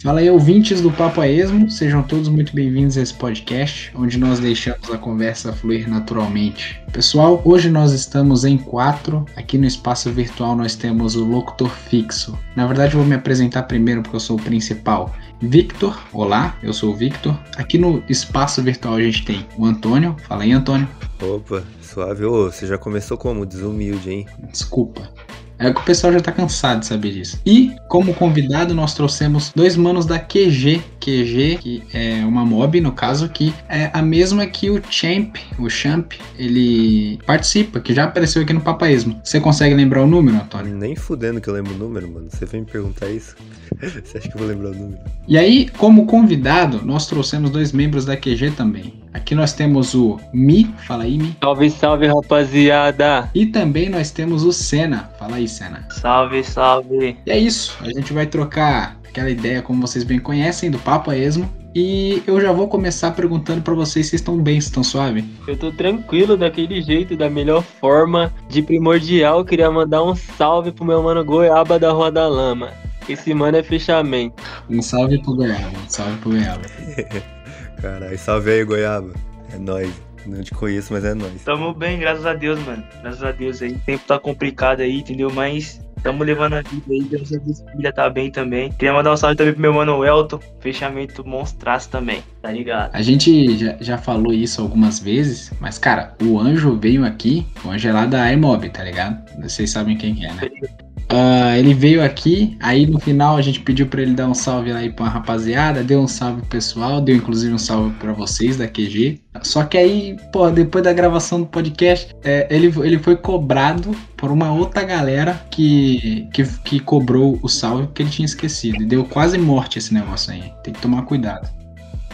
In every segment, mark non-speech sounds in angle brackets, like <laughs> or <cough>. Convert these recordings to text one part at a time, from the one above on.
Fala aí, ouvintes do Papo a Esmo, sejam todos muito bem-vindos a esse podcast, onde nós deixamos a conversa fluir naturalmente. Pessoal, hoje nós estamos em quatro. Aqui no espaço virtual nós temos o locutor fixo. Na verdade, eu vou me apresentar primeiro porque eu sou o principal. Victor, olá, eu sou o Victor. Aqui no espaço virtual a gente tem o Antônio. Fala aí, Antônio. Opa, suave. Ô, você já começou como? Desumilde, hein? Desculpa. É que o pessoal já tá cansado de saber disso. E, como convidado, nós trouxemos dois manos da QG. QG, que é uma mob, no caso, que é a mesma que o Champ, o Champ, ele participa, que já apareceu aqui no Papaísmo. Você consegue lembrar o número, Antônio? Nem fudendo que eu lembro o número, mano. Você vem me perguntar isso? <laughs> Você acha que eu vou lembrar o número? E aí, como convidado, nós trouxemos dois membros da QG também. Aqui nós temos o Mi, fala aí, Mi. Salve, salve, rapaziada. E também nós temos o Senna. Fala aí, Senna. Salve, salve. E é isso, a gente vai trocar aquela ideia, como vocês bem conhecem, do Papo a Esmo. E eu já vou começar perguntando para vocês se estão bem, se estão suave. Eu tô tranquilo daquele jeito, da melhor forma. De primordial, eu queria mandar um salve pro meu mano Goiaba da Rua da Lama. Esse mano é fechamento. Um salve pro Goiaba, um salve pro Goiaba. <laughs> Caralho, salve aí, Goiaba. É nóis. Não te conheço, mas é nóis. Tamo bem, graças a Deus, mano. Graças a Deus aí. O tempo tá complicado aí, entendeu? Mas tamo levando a vida aí. Deus, filha tá bem também. Queria mandar um salve também pro meu mano Elton. Fechamento monstraço também, tá ligado? A gente já, já falou isso algumas vezes, mas cara, o anjo veio aqui, o anjo é lá da iMob, tá ligado? Vocês sabem quem é, né? Uh, ele veio aqui, aí no final a gente pediu para ele dar um salve aí pra rapaziada, deu um salve pessoal, deu inclusive um salve para vocês da QG. Só que aí, pô, depois da gravação do podcast, é, ele, ele foi cobrado por uma outra galera que, que, que cobrou o salve porque ele tinha esquecido. E deu quase morte esse negócio aí. Tem que tomar cuidado.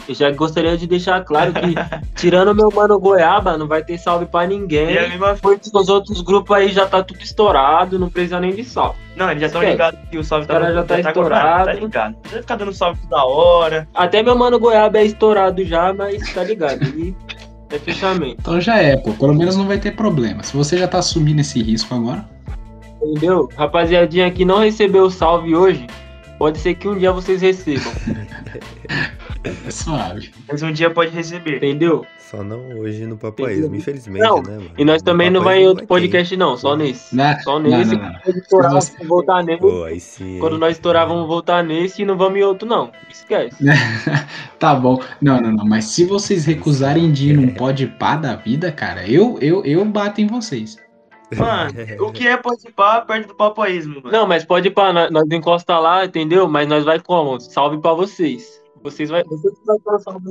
Eu já gostaria de deixar claro que, <laughs> tirando meu mano Goiaba, não vai ter salve pra ninguém. E a mesma Porque os outros grupos aí já tá tudo estourado, não precisa nem de salve. Não, eles já estão ligados que o salve Os caras já tá estourado. Tá ligado. Não precisa ficar dando salve toda hora. Até meu mano Goiaba é estourado já, mas tá ligado. Ele <laughs> é fechamento. Então já é, pô. Pelo menos não vai ter problema. Se você já tá assumindo esse risco agora. Entendeu? Rapaziadinha que não recebeu o salve hoje, pode ser que um dia vocês recebam. <laughs> É <laughs> suave. Mas um dia pode receber. Entendeu? Só não hoje no Papaísmo, infelizmente, Não, né, mano? E nós também não vai em outro podcast, não, só nesse. Não, Só não, nesse. não, não. Estourar, vamos voltar nele. Pô, aí sim. Quando nós estourar, vamos voltar nesse e não vamos em outro, não. Esquece. <laughs> Tá bom. Não, não, não. Mas se vocês recusarem de ir num pode pá da vida, cara, eu, eu, eu bato em vocês. Mano, o que é participar perto do papaísmo, mano? Não, mas pode pra nós, nós encosta lá, entendeu? Mas nós vai como? Salve pra vocês. Vocês vai. Vocês dar salve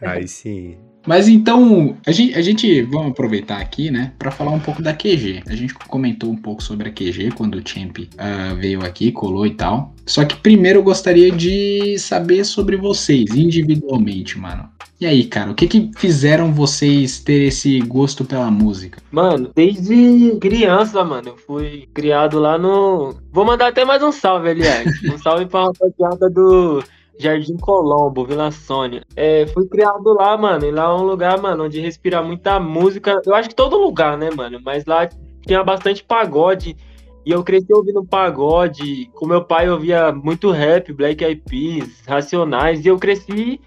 aí, sim. Mas então, a gente, a gente vamos aproveitar aqui, né, Pra falar um pouco da QG. A gente comentou um pouco sobre a QG quando o Champ ah, veio aqui, colou e tal. Só que primeiro eu gostaria de saber sobre vocês, individualmente, mano. E aí, cara, o que que fizeram vocês ter esse gosto pela música? Mano, desde criança, mano, eu fui criado lá no. Vou mandar até mais um salve, aliás. Um salve pra rapaziada do Jardim Colombo, Vila Sônia. É, fui criado lá, mano, e lá é um lugar, mano, onde respira muita música. Eu acho que todo lugar, né, mano? Mas lá tinha bastante pagode. E eu cresci ouvindo pagode. Com meu pai eu ouvia muito rap, Black Eyed Peas, Racionais. E eu cresci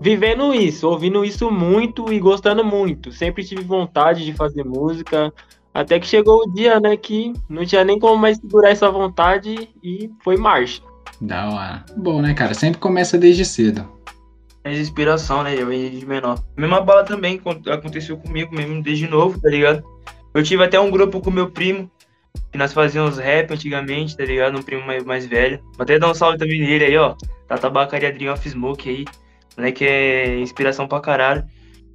vivendo isso, ouvindo isso muito e gostando muito. Sempre tive vontade de fazer música. Até que chegou o dia, né, que não tinha nem como mais segurar essa vontade e foi marcha. Da hora. Bom, né, cara? Sempre começa desde cedo. É inspiração, né? Eu venho de menor. Mesma bala também con- aconteceu comigo mesmo desde novo, tá ligado? Eu tive até um grupo com meu primo, que nós fazíamos rap antigamente, tá ligado? Um primo mais, mais velho. Vou até dar um salve também nele aí, ó. Da tabacaria Adrian Off Smoke aí. Moleque é inspiração pra caralho.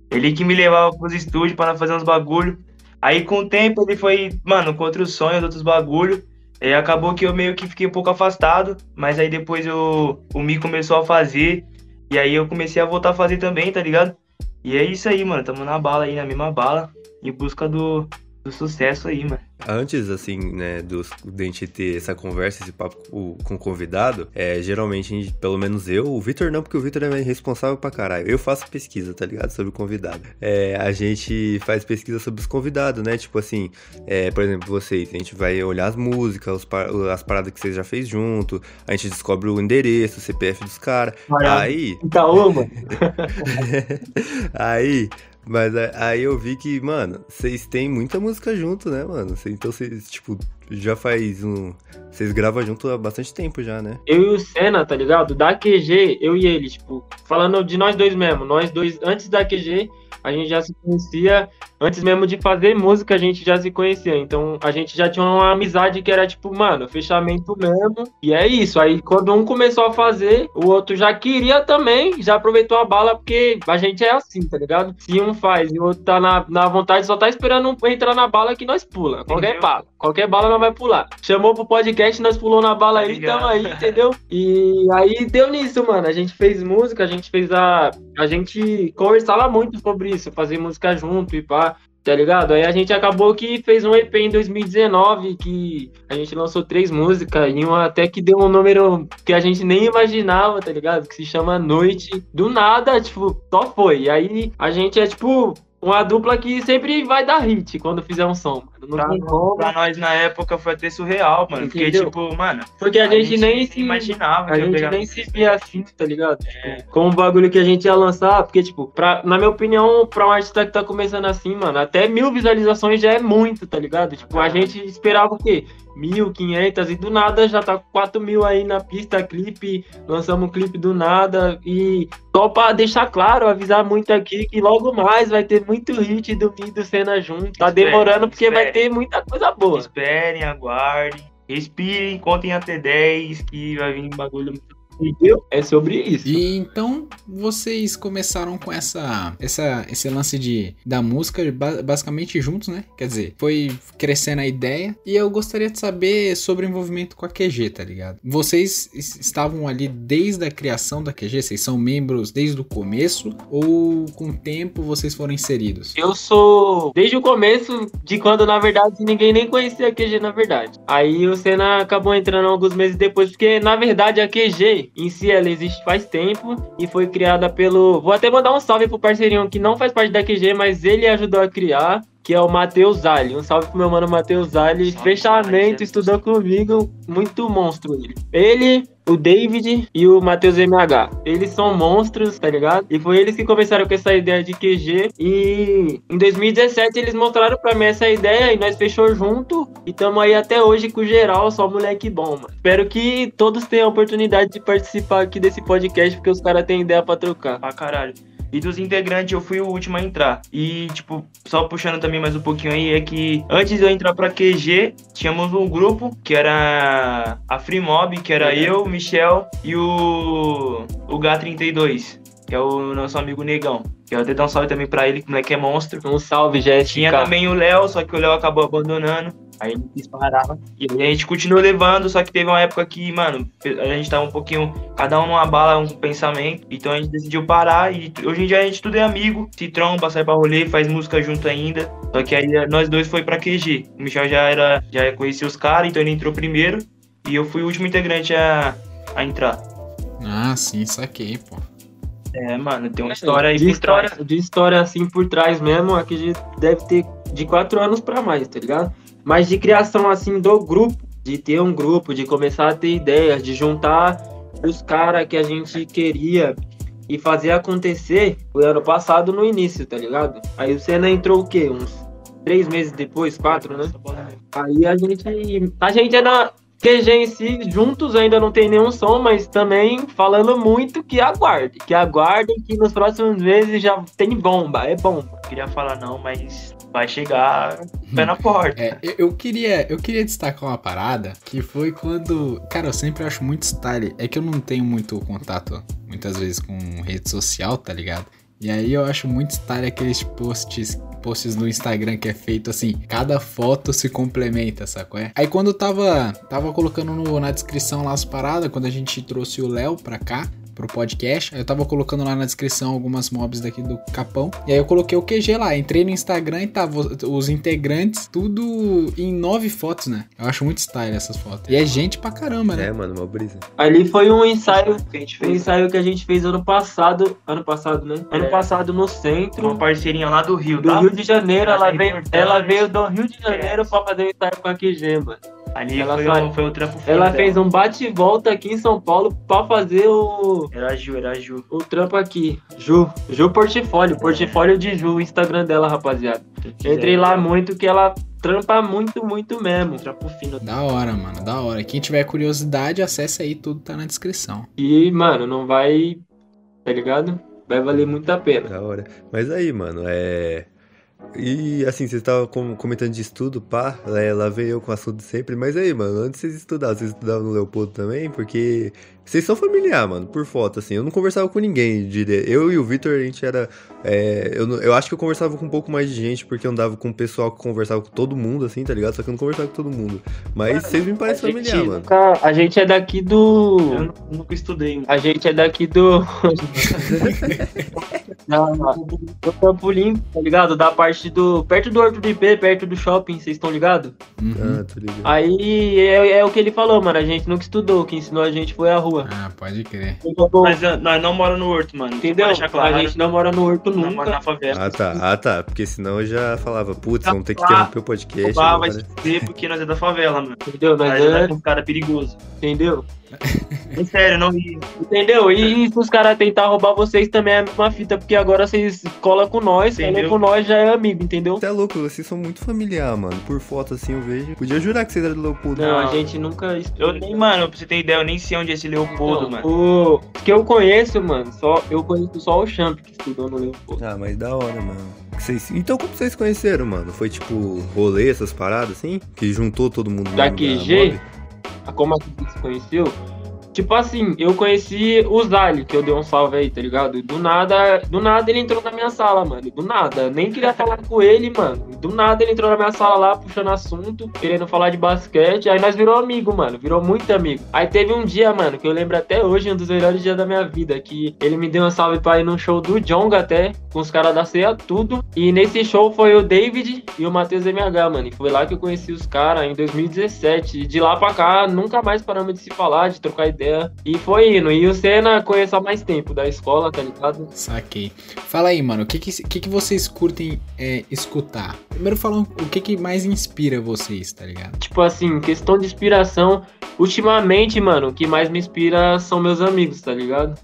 Ele que me levava pros estúdios nós fazer uns bagulho. Aí com o tempo ele foi, mano, contra os sonhos, outros bagulho. E acabou que eu meio que fiquei um pouco afastado, mas aí depois eu, o Mi começou a fazer. E aí eu comecei a voltar a fazer também, tá ligado? E é isso aí, mano. Tamo na bala aí, na mesma bala, em busca do, do sucesso aí, mano. Antes, assim, né, do, de a gente ter essa conversa, esse papo com, o convidado, é, geralmente, gente, pelo menos eu, o Vitor não, porque o Vitor é responsável pra caralho. Eu faço pesquisa, tá ligado? Sobre o convidado. É, a gente faz pesquisa sobre os convidados, né? Tipo assim, é, por exemplo, vocês, a gente vai olhar as músicas, os, as paradas que vocês já fez junto, a gente descobre o endereço, o CPF dos caras. Aí. Itaú, mano. <laughs> aí mas aí eu vi que, mano, vocês têm muita música junto, né, mano? Então vocês, tipo, já faz um. Vocês gravam junto há bastante tempo já, né? Eu e o Senna, tá ligado? Da QG, eu e ele, tipo, falando de nós dois mesmo. Nós dois, antes da QG, a gente já se conhecia, antes mesmo de fazer música, a gente já se conhecia. Então a gente já tinha uma amizade que era tipo, mano, fechamento mesmo. E é isso. Aí quando um começou a fazer, o outro já queria também, já aproveitou a bala, porque a gente é assim, tá ligado? Se um faz e o outro tá na, na vontade, só tá esperando um entrar na bala que nós pula. Qualquer entendeu? bala. Qualquer bala nós vai pular. Chamou pro podcast, nós pulou na bala aí, tamo aí, entendeu? E aí deu nisso, mano. A gente fez música, a gente fez a. A gente conversava muito sobre isso, fazer música junto e pá, tá ligado? Aí a gente acabou que fez um EP em 2019 que a gente lançou três músicas e uma até que deu um número que a gente nem imaginava, tá ligado? Que se chama Noite. Do nada, tipo, só foi. E aí a gente é tipo uma dupla que sempre vai dar hit quando fizer um som, mano. Pra, pra nós na época foi até surreal, mano. Entendeu? Porque, tipo, mano. Porque a, a gente, gente nem se imaginava A gente nem se via assim, tá ligado? É. Tipo, como um bagulho que a gente ia lançar, porque, tipo, pra, na minha opinião, pra um artista que tá começando assim, mano, até mil visualizações já é muito, tá ligado? Tipo, a gente esperava o quê? Mil, quinhentas, e do nada já tá com quatro mil aí na pista, clipe, lançamos um clipe do nada, e só pra deixar claro, avisar muito aqui que logo mais vai ter muito hit do Mi do Senna junto. Tá Espere, demorando porque vai espere. ter muita coisa boa. Esperem, aguardem. Respirem, contem até 10, que vai vir bagulho. Entendeu? É sobre isso. E então vocês começaram com essa, essa esse lance de da música ba- basicamente juntos, né? Quer dizer, foi crescendo a ideia e eu gostaria de saber sobre o envolvimento com a QG, tá ligado? Vocês es- estavam ali desde a criação da QG, vocês são membros desde o começo ou com o tempo vocês foram inseridos? Eu sou desde o começo de quando, na verdade, ninguém nem conhecia a QG, na verdade. Aí o Senna acabou entrando alguns meses depois, porque, na verdade, a QG em si, ela existe faz tempo e foi criada pelo... Vou até mandar um salve pro parceirinho que não faz parte da QG, mas ele ajudou a criar, que é o Matheus Zali. Um salve pro meu mano Matheus. Salve, Fechamento, estudou comigo, muito monstro ele. Ele, o David e o Matheus MH. Eles são monstros, tá ligado? E foi eles que começaram com essa ideia de QG. E em 2017 eles mostraram pra mim essa ideia e nós fechou junto. E tamo aí até hoje com geral, só moleque bom, mano. Espero que todos tenham a oportunidade de participar aqui desse podcast, porque os caras têm ideia pra trocar. pra caralho. E dos integrantes, eu fui o último a entrar. E, tipo, só puxando também mais um pouquinho aí, é que antes de eu entrar pra QG, tínhamos um grupo que era a Free Mob, que era eu, o Michel e o, o Gá32, que é o nosso amigo Negão. Que eu até dar um salve também pra ele, que o moleque é monstro. Um salve, Jéssica. Tinha também o Léo, só que o Léo acabou abandonando. Aí ele quis parar. E aí a gente continuou levando, só que teve uma época que, mano, a gente tava um pouquinho, cada um numa bala, um pensamento. Então a gente decidiu parar e hoje em dia a gente tudo é amigo, se tromba, sai pra rolê, faz música junto ainda. Só que aí nós dois foi pra QG. O Michel já era, já conhecia os caras, então ele entrou primeiro. E eu fui o último integrante a, a entrar. Ah, sim, saquei, pô. É, mano, tem uma história aí de por história, trás. de história assim por trás mesmo, aqui a gente deve ter de quatro anos pra mais, tá ligado? Mas de criação assim do grupo, de ter um grupo, de começar a ter ideias, de juntar os caras que a gente queria e fazer acontecer, foi ano passado no início, tá ligado? Aí o Senna entrou o quê? Uns três meses depois, quatro, né? Aí a gente. A gente é na. QG em si, juntos ainda não tem nenhum som, mas também falando muito que aguardem. Que aguardem que nos próximos meses já tem bomba. É bomba. Queria falar não, mas vai chegar pé na porta. É, eu, queria, eu queria destacar uma parada que foi quando. Cara, eu sempre acho muito style. É que eu não tenho muito contato, muitas vezes, com rede social, tá ligado? E aí eu acho muito style aqueles posts, posts no Instagram que é feito assim, cada foto se complementa, sacou? É? Aí quando eu tava, tava colocando no- na descrição lá as paradas, quando a gente trouxe o Léo pra cá, pro podcast. Aí eu tava colocando lá na descrição algumas mobs daqui do Capão. E aí eu coloquei o QG lá. Entrei no Instagram e tava os integrantes, tudo em nove fotos, né? Eu acho muito style essas fotos. E é gente pra caramba, né? É, mano, uma brisa. Ali foi um ensaio, Que a gente um fez ensaio que a gente fez ano passado. Ano passado, né? Ano É. passado no centro. uma parceirinha lá do Rio, Do tá? Rio de Janeiro, ela Achei veio, ela veio do Rio de Janeiro pra fazer um ensaio com a QG, mano. Ali Ela foi, sai- o, foi o trampo Ela dela. fez um bate e volta aqui em São Paulo pra fazer o, Era a Ju, era a Ju. o trampo aqui. Ju, Ju Portfólio, portfólio de Ju, o Instagram dela, rapaziada. Entrei lá muito que ela trampa muito, muito mesmo. Trampo fino. Da hora, mano, da hora. Quem tiver curiosidade, acessa aí, tudo tá na descrição. E, mano, não vai. Tá ligado? Vai valer muito a pena. Da hora. Mas aí, mano, é. E assim, vocês estavam com- comentando de estudo, pá, é, lá veio eu com assunto sempre, mas aí, mano, antes vocês estudavam, vocês estudavam no Leopoldo também? Porque vocês são familiar, mano, por foto, assim, eu não conversava com ninguém, diria. Eu e o Vitor, a gente era. é, eu, não- eu acho que eu conversava com um pouco mais de gente, porque eu andava com o pessoal que conversava com todo mundo, assim, tá ligado? Só que eu não conversava com todo mundo. Mas vocês me parecem familiar, mano. Nunca- A gente é daqui Eu do. nu- nunca estudei. mano. A gente é daqui do. <laughs> da, do Campo Limpo, tá ligado? Da parte do. Perto do Horto do IP, perto do shopping, vocês estão ligados? Uhum. Ah, tô ligado. Aí é, é o que ele falou, mano. A gente nunca estudou, o que ensinou a gente foi a rua. Ah, pode crer. Mas ah, nós não moramos no Horto, mano. Entendeu? Claro, a gente não mora no Horto não mora na nunca. favela. Ah, tá, ah, tá, porque senão eu já falava, putz, vamos ter que interromper o podcast. Roubar vai agora. se fuder porque nós é da favela, mano. Entendeu? Nós Nós é um cara perigoso. entendeu? É sério, não ri. Entendeu? E se os caras tentar roubar vocês também é a mesma fita, porque agora vocês colam com nós, colam com nós já é amigo, entendeu? Você é louco, vocês são muito familiar, mano. Por foto assim eu vejo. Podia jurar que vocês eram do Leopoldo. Não, a gente nunca Eu nem, mano, pra você ter ideia, eu nem sei onde é esse Leopoldo, Mano. O que eu conheço, mano, só eu conheço só o Champ que estudou no Leopoldo. Ah, mas da hora, mano. Vocês... Então como vocês conheceram, mano? Foi tipo rolê, essas paradas assim? Que juntou todo mundo Da QG? mob? A como a gente se conheceu? Tipo assim, eu conheci o Zali, que eu dei um salve aí, tá ligado? Do nada, do nada ele entrou na minha sala, mano. Do nada. Nem queria falar com ele, mano. Do nada ele entrou na minha sala lá, puxando assunto, querendo falar de basquete. Aí nós virou amigo, mano. Virou muito amigo. Aí teve um dia, mano, que eu lembro até hoje, um dos melhores dias da minha vida, que ele me deu um salve pra ir num show do Jonga até, com os caras da ceia, tudo. E nesse show foi o David e o Matheus MH, mano. E foi lá que eu conheci os caras em 2017. E de lá pra cá, nunca mais paramos de se falar, de trocar ideia. E foi indo. E o Senna conheço há mais tempo da escola, tá ligado? Saquei. Fala aí, mano, o que que, que, que vocês curtem é, escutar? Primeiro falam o que que mais inspira vocês, tá ligado? Tipo assim, questão de inspiração. Ultimamente, mano, o que mais me inspira são meus amigos, tá ligado?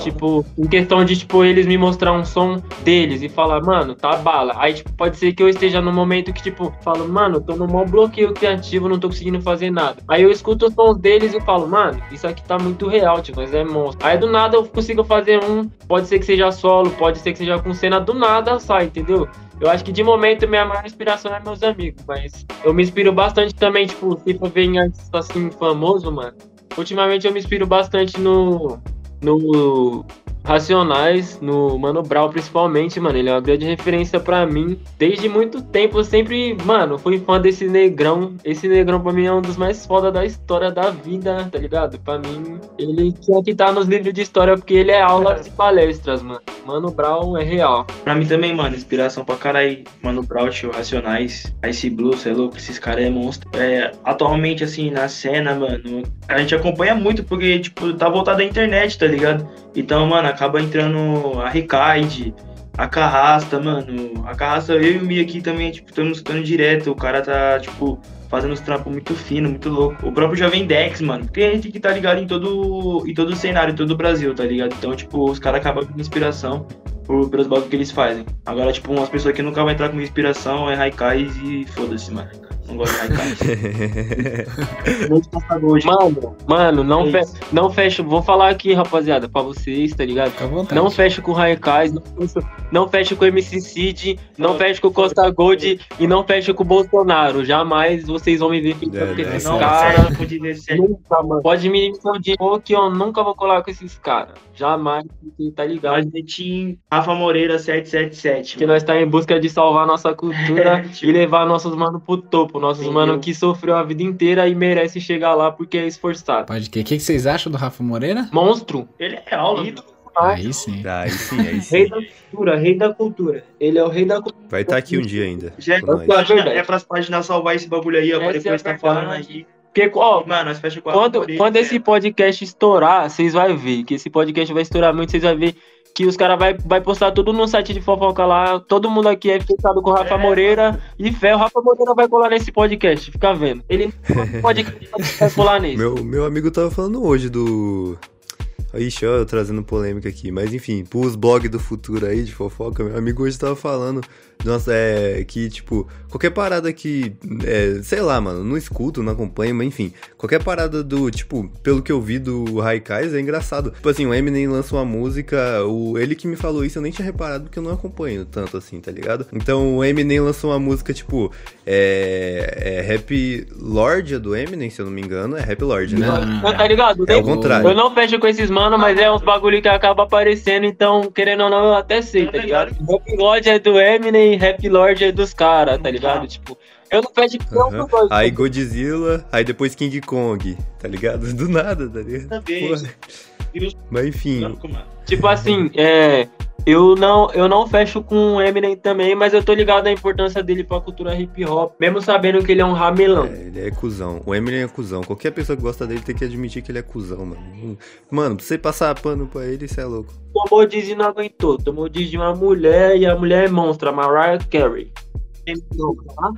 Tipo, em questão de, tipo, eles me mostrar um som deles e falar, mano, tá bala. Aí, tipo, pode ser que eu esteja num momento que, tipo, falo, mano, tô num maior bloqueio criativo, não tô conseguindo fazer nada. Aí eu escuto os sons deles e falo, mano, isso aqui tá muito real, tipo, mas é monstro. Aí do nada eu consigo fazer um, pode ser que seja solo, pode ser que seja com cena, do nada sai, entendeu? Eu acho que de momento minha maior inspiração é meus amigos, mas eu me inspiro bastante também, tipo, se for ver em artista assim famoso, mano. Ultimamente eu me inspiro bastante no. No Racionais, no Mano Brown principalmente, mano. Ele é uma grande referência pra mim. Desde muito tempo eu sempre, mano, fui fã desse negrão. Esse negrão pra mim é um dos mais foda da história da vida, tá ligado? Pra mim, ele tinha que estar nos livros de história porque ele é aulas e palestras, mano. Mano Brown é real. Pra mim também, mano, inspiração pra caralho. Mano, Braut, o Racionais, Ice Blue, cê é louco, esses caras é monstro. É, atualmente, assim, na cena, mano, a gente acompanha muito porque, tipo, tá voltado à internet, tá ligado? Então, mano, acaba entrando a Ricaide, a Carrasta, mano. A Carrasta, eu e o Mi aqui também, tipo, estamos escutando direto. O cara tá, tipo, fazendo uns trampos muito fino, muito louco. O próprio Jovem Dex, mano. Tem gente que tá ligado em todo, em todo o cenário, em todo o Brasil, tá ligado? Então, tipo, os caras acabam com inspiração pelos bagulhos que eles fazem. Agora, tipo, umas pessoas que nunca vão entrar com inspiração é Raikais e foda-se, mano. Não gosto de <laughs> Mano, mano, não, É fe não fecho. Vou falar aqui, rapaziada, pra vocês, tá ligado? Fica à vontade. Não fecho com o Raikais, não fecho, não fecho com o MC Cid, não fecho com o Costa Gold e não fecho com o Bolsonaro. Jamais vocês vão me ver ficando É, com né? esses caras. sério, com 17. Nunca, mano. Pode me confundir que eu nunca vou colar com esses caras. Jamais, tá ligado? Argentim, Rafa Moreira 777. Que nós tá em busca de salvar nossa cultura Tipo- <laughs> e levar nossos manos pro topo. Nossos Entendeu? mano que sofreu a vida inteira e merece chegar lá porque é esforçado. Pode que. O que vocês acham do Rafa Moreira? Monstro. Ele é aula. Ídolo. Aí sim. Aí sim, aí Rei sim. da cultura, rei da cultura. Ele é o rei da cultura. Vai estar aqui um dia ainda. Já é, pra- verdade. é pras páginas salvar esse bagulho aí, ó. Essa é depois a tá falando aí. Porque, ó, Mano, quando, quando esse velho. podcast estourar, vocês vão ver que esse podcast vai estourar muito, vocês vão ver que os caras vai, vai postar tudo no site de fofoca lá. Todo mundo aqui é fechado com o Rafa É. Moreira e fé. O Rafa Moreira vai colar nesse podcast, fica vendo. Ele <laughs> não pode vai colar nesse. Meu, meu amigo tava falando hoje do. Ixi, ó, eu trazendo polêmica aqui. Mas enfim, pros blogs do futuro aí de fofoca, meu amigo hoje tava falando. Nossa, é. Que, tipo, qualquer parada que. É, sei lá, mano, não escuto, não acompanho, mas enfim. Qualquer parada do. Tipo, pelo que eu vi do Raikais é engraçado. Tipo assim, o Eminem lança uma música. O, ele que me falou isso eu nem tinha reparado porque eu não acompanho tanto assim, tá ligado? Então o Eminem lançou uma música, tipo. É. É Rap Lord é do Eminem, se eu não me engano. É Rap Lord, né? Não, tá ligado? É o contrário. Eu não fecho com esses mano, mas é uns bagulho que acaba aparecendo, então, querendo ou não, eu até sei, tá ligado? Rap Lord é do Eminem, Rap Lord é dos caras, tá ligado? Tipo, eu não nenhum dos dois. Aí Godzilla, aí depois King Kong, tá ligado? <laughs> Do nada, tá ligado? Também. Porra. Mas enfim, mano. Tipo assim, é. Eu não, eu não fecho com o Eminem também, mas eu tô ligado à importância dele pra cultura hip hop, mesmo sabendo que ele é um ramelão. é, ele é cuzão. O Eminem é cuzão. Qualquer pessoa que gosta dele tem que admitir que ele é cuzão, mano. Mano, pra você passar pano pra ele, você é louco. Tomou diz e não aguentou. Tomou diz de uma mulher e a mulher é monstro, a Mariah Carey. Toma, tá?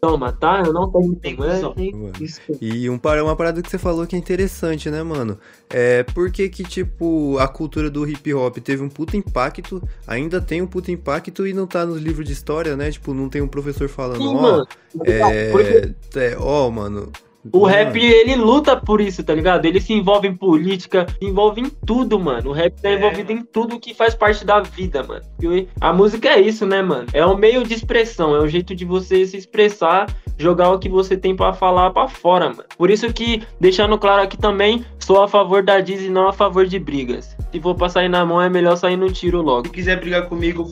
Toma, tá? Eu não tenho Tem mulher, cuzão. tem Mano. isso. E um, uma parada que você falou que é interessante, né, mano? É por que que, tipo, a cultura do hip hop teve um puta impacto, ainda tem um puta impacto e não tá nos livros de história, né? Tipo, não tem um professor falando, ó. Porque é, é, ó, mano. O rap, ele luta por isso, tá ligado? Ele se envolve em política, se envolve em tudo, mano. O rap tá É. envolvido em tudo que faz parte da vida, mano. E a música é isso, né, mano? É um meio de expressão, é um jeito de você se expressar, jogar o que você tem pra falar pra fora, mano. Por isso que, deixando claro aqui também, sou a favor da Diz e não a favor de brigas. Se for pra sair na mão, é melhor sair no tiro logo. Se quiser brigar comigo.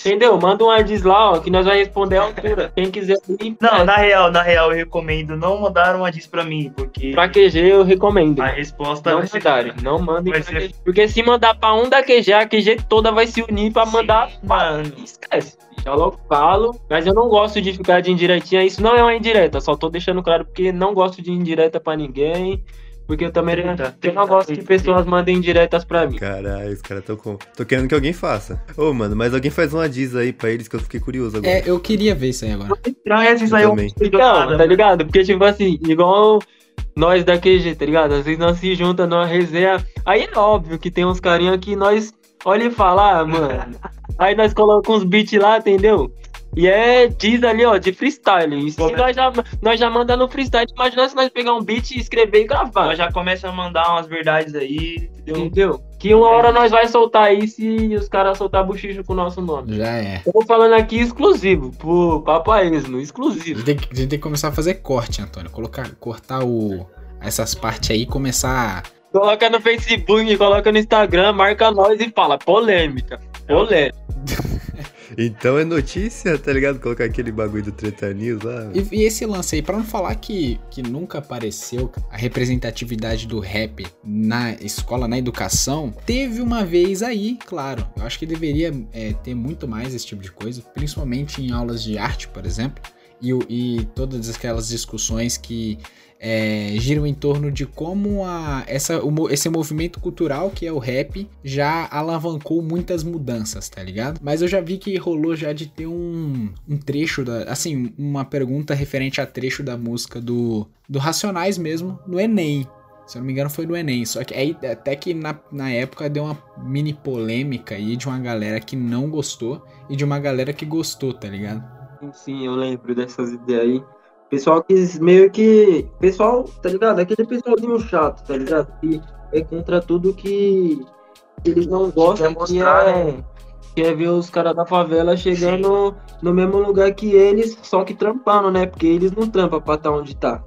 Entendeu? Manda um Diz lá, ó, que nós vai responder à altura. Quem quiser ir, Não, é, na real, na real, eu recomendo não mandar uma diz pra mim, porque pra QG eu recomendo. a resposta Não ser. mandarem, não mandem pra ser- QG. Porque se mandar pra um da QG, a QG toda vai se unir pra Sim, mandar. mano. Esquece. Já logo falo. Mas eu não gosto de ficar de indiretinha. Isso não é uma indireta, só tô deixando claro porque não gosto de indireta pra ninguém. Porque eu também não, eu não gosto que pessoas mandem indiretas pra mim. Caralho, os caras tão com. Tô querendo que alguém faça. Ô, mano, mas alguém faz uma diz aí pra eles que eu fiquei curioso agora. É, eu queria ver isso aí agora. Estranho esses aí, eu também. Não, tá ligado? Porque, tipo assim, igual nós da QG, tá ligado? Às vezes nós se junta numa resenha. Aí é óbvio que tem uns carinha que nós olha e fala, ah, mano. <laughs> Aí nós colocamos uns beats lá, entendeu? E é, diz ali, ó, de freestyle. Se é? nós já, nós já manda no freestyle, imagina se nós pegar um beat, escrever e gravar. Nós já começa a mandar umas verdades aí, entendeu? Entendeu? Que uma hora nós vai soltar isso e os caras soltar buchicho com o nosso nome. Já é. Tô falando aqui exclusivo, pro papaísmo, A exclusivo. gente, tem que, a gente tem que começar a fazer corte, Antônio. Colocar, cortar o, essas partes aí e começar. Coloca no Facebook, coloca no Instagram, marca nós e fala polêmica. Polêmica. <laughs> Então é notícia, tá ligado? Colocar aquele bagulho do Treta lá. E, e esse lance aí, pra não falar que, que nunca apareceu a representatividade do rap na escola, na educação, teve uma vez aí, claro. Eu acho que deveria é, ter muito mais esse tipo de coisa, principalmente em aulas de arte, por exemplo, e, e todas aquelas discussões que é, giram em torno de como a, essa, o esse movimento cultural que é o rap já alavancou muitas mudanças, tá ligado? Mas eu já vi que rolou já de ter um, um trecho, da, assim, uma pergunta referente a trecho da música do, do Racionais mesmo, no Enem. Se eu não me engano, foi no Enem. Só que aí, até que na, na época deu uma mini polêmica aí de uma galera que não gostou e de uma galera que gostou, tá ligado? Sim, eu lembro dessas ideias aí. Pessoal que meio que. Pessoal, tá ligado? Aquele pessoalzinho chato, tá ligado? Que é contra tudo que, eles não gostam, que é. né? Que é ver os caras da favela chegando no mesmo lugar que eles, só que trampando, né? Porque eles não trampam pra estar onde tá.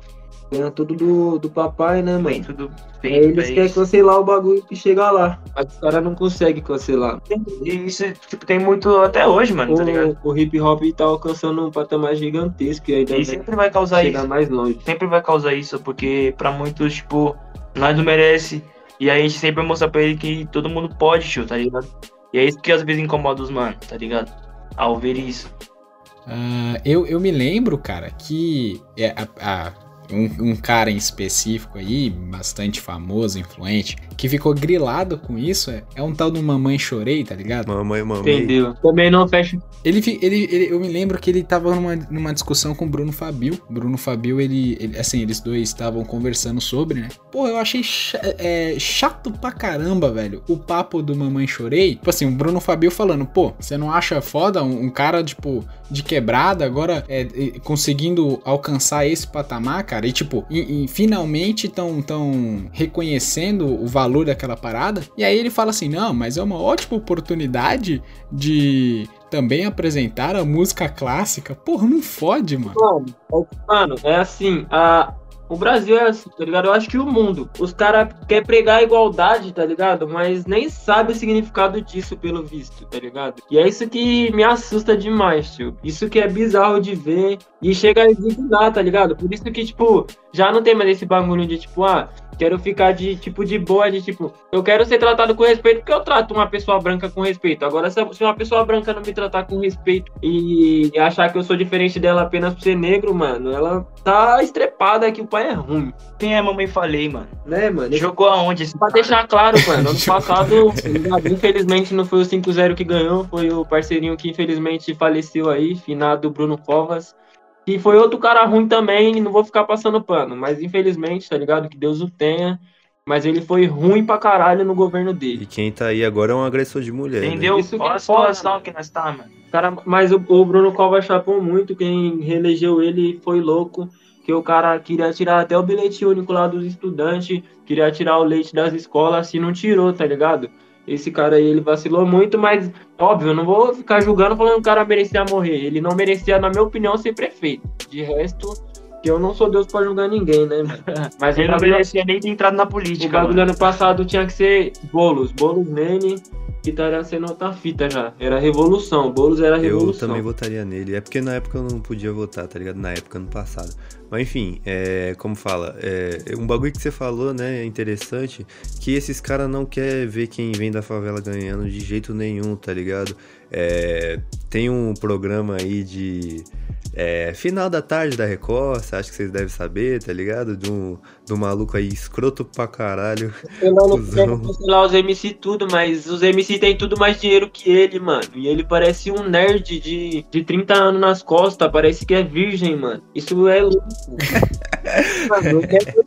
Ganha tudo do, do papai, né, mano? tudo eles querem isso. cancelar o bagulho e chegar lá. Mas os caras não conseguem cancelar. E isso, tipo, tem muito até hoje, mano, tá ligado? O, o hip hop tá alcançando um patamar gigantesco e ainda E vai sempre vai causar chegar isso. mais longe. Sempre vai causar isso, porque pra muitos, tipo, nós não merece. E aí a gente sempre vai mostrar pra ele que todo mundo pode, tio, tá ligado? E é isso que às vezes incomoda os mano, tá ligado? Ao ver isso. Ah, eu, eu me lembro, cara, que é, a- a- um, um cara em específico aí, bastante famoso, influente, que ficou grilado com isso, é, é um tal do Mamãe Chorei, tá ligado? Mamãe, mamãe. Entendeu? Também não fecha. Ele, ele, ele- eu me lembro que ele tava numa, numa discussão com o Bruno Fabio. Bruno Fabio, ele, ele- assim, eles dois estavam conversando sobre, né? Pô, eu achei cha- é, chato pra caramba, velho, o papo do Mamãe Chorei. Tipo assim, o Bruno Fabio falando, pô, você não acha foda um, um cara, tipo, de quebrada, agora é, é, conseguindo alcançar esse patamar, cara? E, tipo, e, e finalmente estão tão reconhecendo o valor daquela parada. E aí ele fala assim, não, mas é uma ótima oportunidade de também apresentar a música clássica. Porra, não fode, mano. Mano, é- é assim, a, o Brasil é assim, tá ligado? Eu acho que o mundo. Os caras querem pregar a igualdade, tá ligado? Mas nem sabe o significado disso, pelo visto, tá ligado? E é isso que me assusta demais, tio. Isso que é bizarro de ver e chega a indignar, tá ligado? Por isso que, tipo, já não tem mais esse bagulho de, tipo, ah, quero ficar de, tipo, de boa, de, tipo, eu quero ser tratado com respeito porque eu trato uma pessoa branca com respeito. Agora, se uma pessoa branca não me tratar com respeito e achar que eu sou diferente dela apenas por ser negro, mano, ela tá estrepada que o pai é ruim, Quem é mamãe falei, mano? né, mano? Jogou aonde Pra cara? deixar claro, mano, ano <laughs> passado, infelizmente não foi o 5-0 que ganhou, foi o parceirinho que infelizmente faleceu aí, finado Bruno Covas. E foi outro cara ruim também, não vou ficar passando pano, mas infelizmente, tá ligado? Que Deus o tenha. Mas ele foi ruim pra caralho no governo dele. E quem tá aí agora é um agressor de mulher. né? Entendeu? Isso que Olha é a situação mano. que nós tá, mano. Cara, mas o, o Bruno Covas chapou muito, quem reelegeu ele foi louco, que o cara queria tirar até o bilhete único lá dos estudantes, queria tirar o leite das escolas, e não tirou, tá ligado? Esse cara aí, ele vacilou muito, mas, óbvio, eu não vou ficar julgando falando que o cara merecia morrer. Ele não merecia, na minha opinião, ser prefeito. De resto, que eu não sou Deus pra julgar ninguém, né? <laughs> Mas Ele o não bagulho, merecia nem ter entrado na o política, bagulho mano. ano passado tinha que ser bolos. Bolos nele, que estaria sendo outra fita já. Era revolução. Bolos era Eu revolução. também votaria nele. É porque na época eu não podia votar, tá ligado? Na época, ano passado. Mas enfim, é, como fala, é, um bagulho que você falou, né, é interessante, que esses caras não querem ver quem vem da favela ganhando de jeito nenhum, tá ligado? É, tem um programa aí de é, final da tarde da Record, acho que vocês devem saber, tá ligado? De um, de um maluco aí escroto pra caralho. Eu não quero cancelar os MC tudo, mas os MC tem tudo mais dinheiro que ele, mano. E ele parece um nerd de, de 30 anos nas costas, parece que é virgem, mano. Isso é louco. <laughs> mano,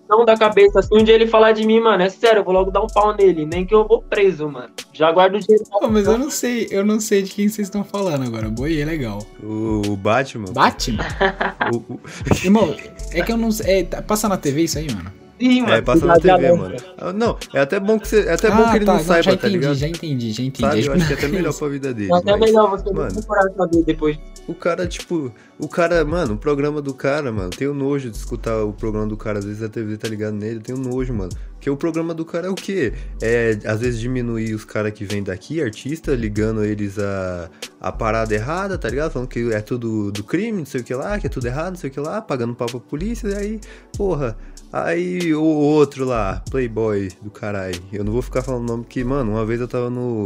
eu da cabeça. Se um dia ele falar de mim, mano, é sério, eu vou logo dar um pau nele. Nem que eu vou preso, mano. Já guardo o dinheiro. Pô, mas eu não sei, eu não sei de quem vocês estão falando agora. Boi é legal. O, Batman. Batman? <laughs> o- o- <laughs> Irmão, é que eu não sei. É, tá- passa na TV isso aí, mano? Sim, mano. É, passa na TV, mano. Ah, Não, é até bom que, você, é até bom que ele não, já saiba, entendi, tá ligado? já entendi, já entendi. Sabe? Eu acho que é até melhor <laughs> pra vida dele. É até mas melhor você não mano. procurar saber depois. O cara, tipo, o cara, mano, o programa do cara, mano, tenho nojo de escutar o programa do cara, às vezes a TV tá ligado nele, tenho nojo, mano. Porque o programa do cara é o quê? É, às vezes, diminuir os caras que vêm daqui, artista, ligando eles a, a parada errada, tá ligado? Falando que é tudo do crime, não sei o que lá, que é tudo errado, não sei o que lá, pagando pau pra polícia, e aí, porra. Aí o outro lá, Playboy do caralho. Eu não vou ficar falando o nome porque, mano, uma vez eu tava no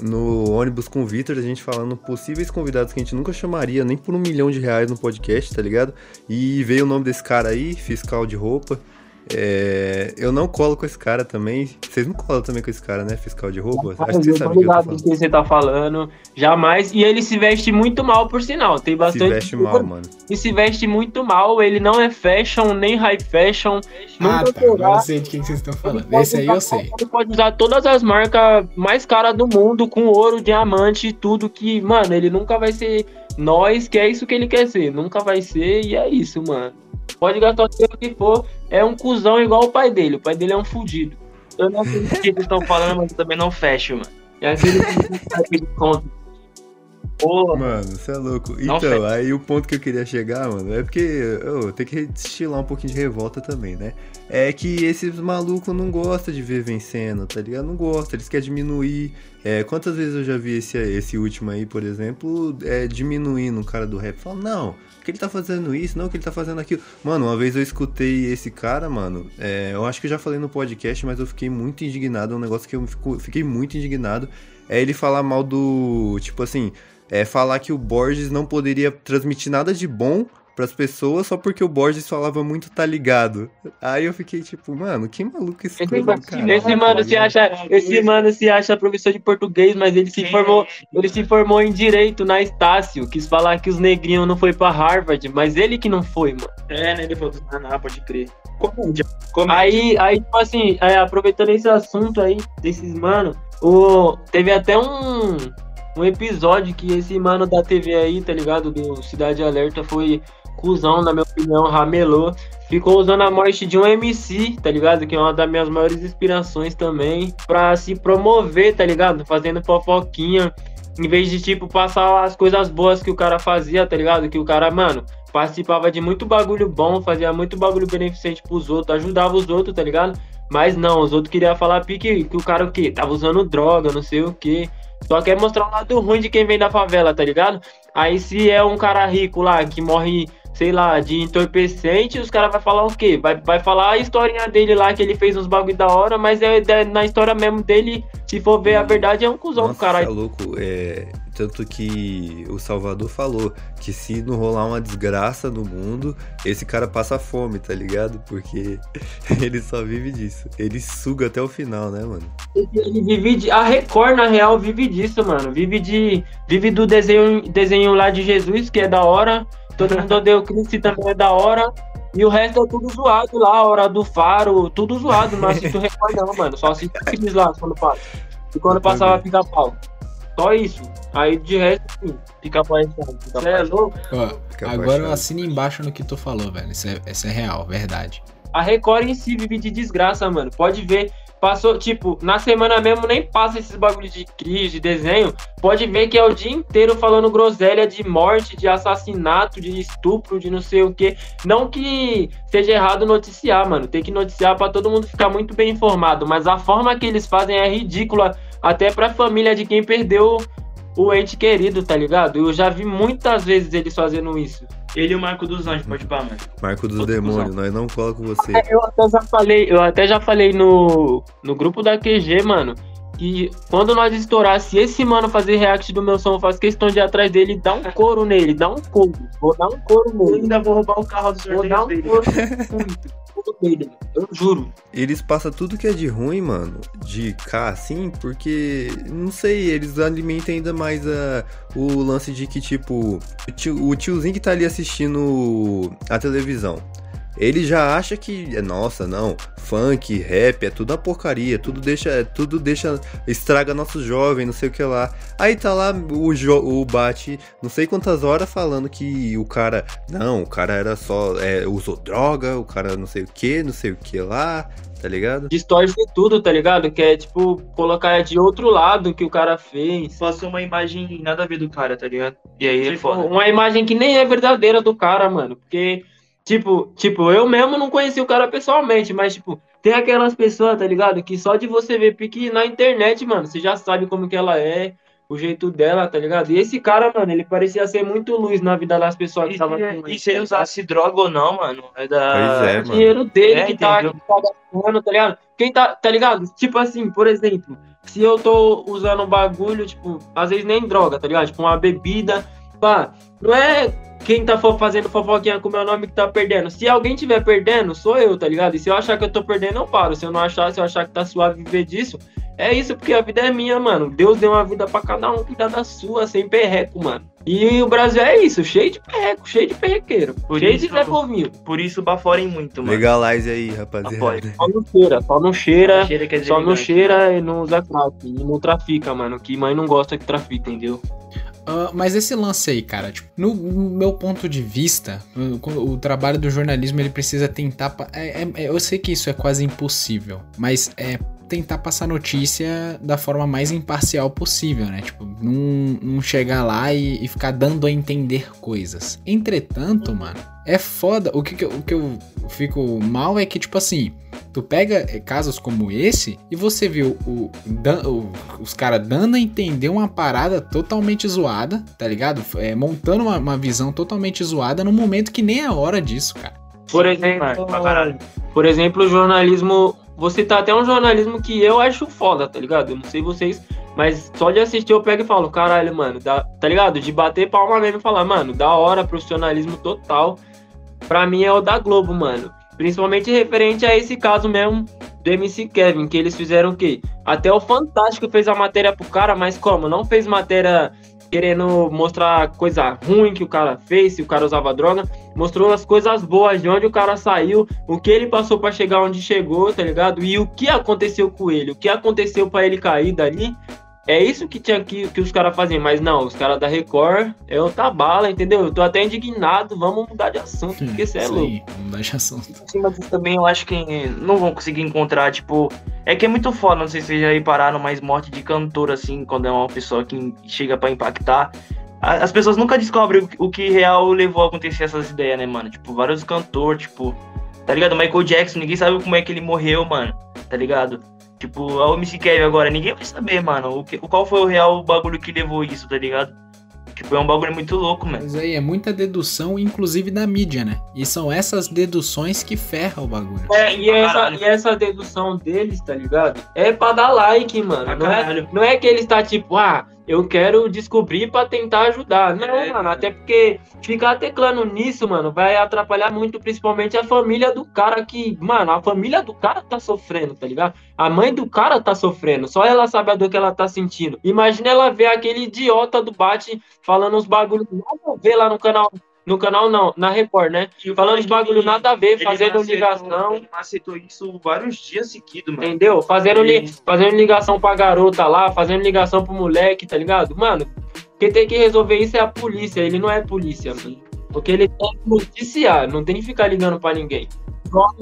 no ônibus com o Vitor, a gente falando possíveis convidados que a gente nunca chamaria nem por um milhão de reais no podcast, tá ligado? E veio o nome desse cara aí, fiscal de roupa. É, eu não colo com esse cara também. Vocês não colam também com esse cara, né? Fiscal de roupa? Acho que sabem o que eu tô falando. do que você tá falando. Jamais. E ele se veste muito mal, por sinal. Tem Se bastante. veste mal, mano. E se veste muito mal. Ele não é fashion, nem high fashion. Ah, tá. Agora eu sei de quem vocês estão falando. Esse aí eu sei. Ele pode usar todas as marcas mais caras do mundo, com ouro, diamante, tudo que, mano, ele nunca vai ser nós, que é isso que ele quer ser. Nunca vai ser, e é isso, mano. Pode gastar o que for, é um cuzão igual o pai dele. O pai dele é um fudido. Eu não sei O que eles estão falando, mas eu também não fecho, mano. É aquele que. Porra. Mano, você é louco. Não, Então, Fred. aí o ponto que eu queria chegar, mano, é porque eu tenho que estilar um pouquinho de revolta também, né? É que esses malucos não gostam de ver vencendo, tá ligado? Não gostam, eles querem diminuir. É, quantas vezes eu já vi esse, esse último aí, por exemplo, é, diminuindo um cara do rap? Falando, não, que ele tá fazendo isso, não, que ele tá fazendo aquilo. Mano, uma vez eu escutei esse cara, mano, é, eu acho que eu já falei no podcast, mas eu fiquei muito indignado, é um negócio que eu fico- fiquei muito indignado. É ele falar mal do. Tipo assim, é falar que o Borges não poderia transmitir nada de bom pras pessoas só porque o Borges falava muito tá ligado. Aí eu fiquei tipo, mano, que maluco esse Esse, cara. esse mano se acha, esse mano se acha professor de português, mas ele se formou, ele se formou em direito na Estácio. Quis falar que os negrinhos não foi pra Harvard, mas ele que não foi, mano. É, né? Ele falou, ah, não, pode crer. Comédia. Comédia. Aí, aí tipo assim, é, aproveitando esse assunto aí, desses mano, o, teve até um, um episódio que esse mano da TV aí, tá ligado? Do Cidade Alerta foi cuzão, na minha opinião, ramelou. Ficou usando a morte de um MC, tá ligado? Que é uma das minhas maiores inspirações também, pra se promover, tá ligado? Fazendo fofoquinha. Em vez de, tipo, passar as coisas boas que o cara fazia, tá ligado? Que o cara, mano, participava de muito bagulho bom, fazia muito bagulho beneficente pros outros, ajudava os outros, tá ligado? Mas não, os outros queriam falar pique que o cara o quê? Tava usando droga, não sei o quê. Só quer mostrar o lado ruim de quem vem da favela, tá ligado? Aí se é um cara rico lá que morre, sei lá, de entorpecente, os caras vai falar o quê? Vai, vai falar a historinha dele lá, que ele fez uns bagulho da hora, mas é, é- na história mesmo dele, se for ver a verdade, é um cuzão do caralho. louco. É, tanto que o Salvador falou que se não rolar uma desgraça no mundo, esse cara passa fome, tá ligado? Porque <laughs> ele só vive disso. Ele suga até o final, né, mano? Ele vive de. A Record, na real, vive disso, mano. Vive de. Vive do desenho, desenho lá de Jesus, que é da hora. Todo mundo odeia o Cristo também é da hora. E o resto é tudo zoado lá, a hora do faro, tudo zoado, não assisto Record não, mano. Só assisto Cris lá quando passa. E quando passava pica-pau. Só isso. Aí de resto, sim, pica-pau é Você é louco? Ó, agora eu assino embaixo no que tu falou, velho. Isso é, isso é real, verdade. A Record em si vive de desgraça, mano. Pode ver. Passou, tipo, na semana mesmo nem passa esses bagulhos de crise, de desenho. Pode ver que é o dia inteiro falando groselha de morte, de assassinato, de estupro, de não sei o quê. Não que seja errado noticiar, mano. Tem que noticiar pra todo mundo ficar muito bem informado. Mas a forma que eles fazem é ridícula. Até pra família de quem perdeu o ente querido, tá ligado? Eu já vi muitas vezes eles fazendo isso. Ele e o Marco dos Anjos, pode pá, mano. Marco dos Demônios, nós não cola com você. Eu até já falei, eu até já falei no, no grupo da QG, mano, que quando nós estourar, se esse mano fazer react do meu som, eu faço questão de ir atrás dele e dar um couro nele, dar um couro. Vou dar um couro Eu nele. ainda vou roubar o carro do Vou dar um dele. couro mano. Eu juro. Eles passam tudo que é de ruim, mano, de cá, assim, porque, não sei, eles alimentam ainda mais a, o lance de que, tipo, o, tio- o tiozinho que tá ali assistindo a televisão, ele já acha que, é, nossa, não, funk, rap, é tudo uma porcaria, tudo deixa, tudo deixa, estraga nossos jovens, não sei o que lá. Aí tá lá o, jo, o Bate, não sei quantas horas falando que o cara, não, o cara era só, é, usou droga, o cara não sei o que, não sei o que lá, tá ligado? Distorce tudo, tá ligado? Que é tipo, colocar de outro lado que o cara fez. Passou uma imagem nada a ver do cara, tá ligado? E aí é Tipo, foda. uma imagem que nem é verdadeira do cara, mano. Porque, tipo, tipo, eu mesmo não conheci o cara pessoalmente, mas, tipo, tem aquelas pessoas, tá ligado? Que só de você ver pique na internet, mano, você já sabe como que ela é, o jeito dela, tá ligado? E esse cara, mano, ele parecia ser muito luz na vida das pessoas que estavam se- com e se ele usasse droga ou não, mano, é da. Pois é, o dinheiro dele É, que tá, entendeu? tá gastando, tá ligado? Quem tá, tá ligado? Tipo assim, por exemplo, se eu tô usando um bagulho, tipo, às vezes nem droga, tá ligado? Tipo, uma bebida, pá, não é quem tá fazendo fofoquinha com o meu nome que tá perdendo. Se alguém tiver perdendo, sou eu, tá ligado? E se eu achar que eu tô perdendo, eu paro. Se eu não achar, se eu achar que tá suave viver disso, é isso, porque a vida é minha, mano. Deus deu uma vida pra cada um, cuidar da sua, sem perreco, mano. E o Brasil é isso, cheio de perreco, cheio de perrequeiro, Por cheio isso- de Zé Povinho. Por isso baforem muito, mano. Legalize aí, rapaziada. Só não cheira, só não cheira, Cheira é só não deselegante. cheira e não usa crack. E não trafica, mano. Que mãe não gosta que trafica, entendeu? Ah, mas esse lance aí, cara, tipo, no, no meu ponto de vista, o, o trabalho do jornalismo ele precisa tentar. é- é- é- eu sei que isso é quase impossível, mas é tentar passar notícia da forma mais imparcial possível, né? Tipo, não, não chegar lá e, e ficar dando a entender coisas. Entretanto, mano, é foda. O que, que, eu, o que eu fico mal é que, tipo assim, tu pega casos como esse e você viu o, o os caras dando a entender uma parada totalmente zoada, tá ligado? É, montando uma, uma visão totalmente zoada no momento que nem é hora disso, cara. Por exemplo, por exemplo, o jornalismo. Você tá até um jornalismo que eu acho foda, tá ligado? Eu não sei vocês, mas só de assistir eu pego e falo, caralho, mano, dá, tá ligado? De bater palma mesmo e falar, mano, da hora, profissionalismo total. Pra mim é o da Globo, mano. Principalmente referente a esse caso mesmo do MC Kevin, que eles fizeram o quê? Até o Fantástico fez a matéria pro cara, mas como? Não fez matéria querendo mostrar coisa ruim que o cara fez, se o cara usava droga, mostrou as coisas boas, de onde o cara saiu, o que ele passou para chegar onde chegou, tá ligado? E o que aconteceu com ele, o que aconteceu para ele cair dali. É isso que tinha que, que os caras faziam, mas não, os caras da Record é outra bala, entendeu? Eu tô até indignado, vamos mudar de assunto, porque você é louco. Vamos mudar de assunto. Cima disso também eu acho que não vão conseguir encontrar, tipo, é que é muito foda, não sei se vocês já repararam, mas morte de cantor, assim, quando é uma pessoa que chega para impactar. As pessoas nunca descobrem o que real levou a acontecer essas ideias, né, mano? Tipo, vários cantores, tipo, tá ligado? Michael Jackson, ninguém sabe como é que ele morreu, mano, tá ligado? Tipo, a MC Kevin agora, ninguém vai saber, mano, o que, qual foi o real bagulho que levou isso, tá ligado? Tipo, é um bagulho muito louco, mano. Mas aí é muita dedução, inclusive da mídia, né? E são essas deduções que ferram o bagulho. É, e essa, e essa dedução deles, tá ligado? É pra dar like, mano. Não é, não é que eles tá tipo, ah, eu quero descobrir para tentar ajudar. Não, é, mano, até porque ficar teclando nisso, mano, vai atrapalhar muito, principalmente a família do cara que, mano, a família do cara tá sofrendo, tá ligado? A mãe do cara tá sofrendo, só ela sabe a dor que ela tá sentindo. Imagina ela ver aquele idiota do Bate falando uns bagulhos lá no canal no canal não, na Record, né? E Falando de bagulho nada a ver, fazendo ligação. Aceitou isso vários dias seguidos, mano. Entendeu? Fazendo, li, fazendo ligação pra garota lá, fazendo ligação pro moleque, tá ligado? Mano, quem tem que resolver isso é a polícia, ele não é polícia, mano. Porque ele tem que noticiar, não tem que ficar ligando pra ninguém. Igual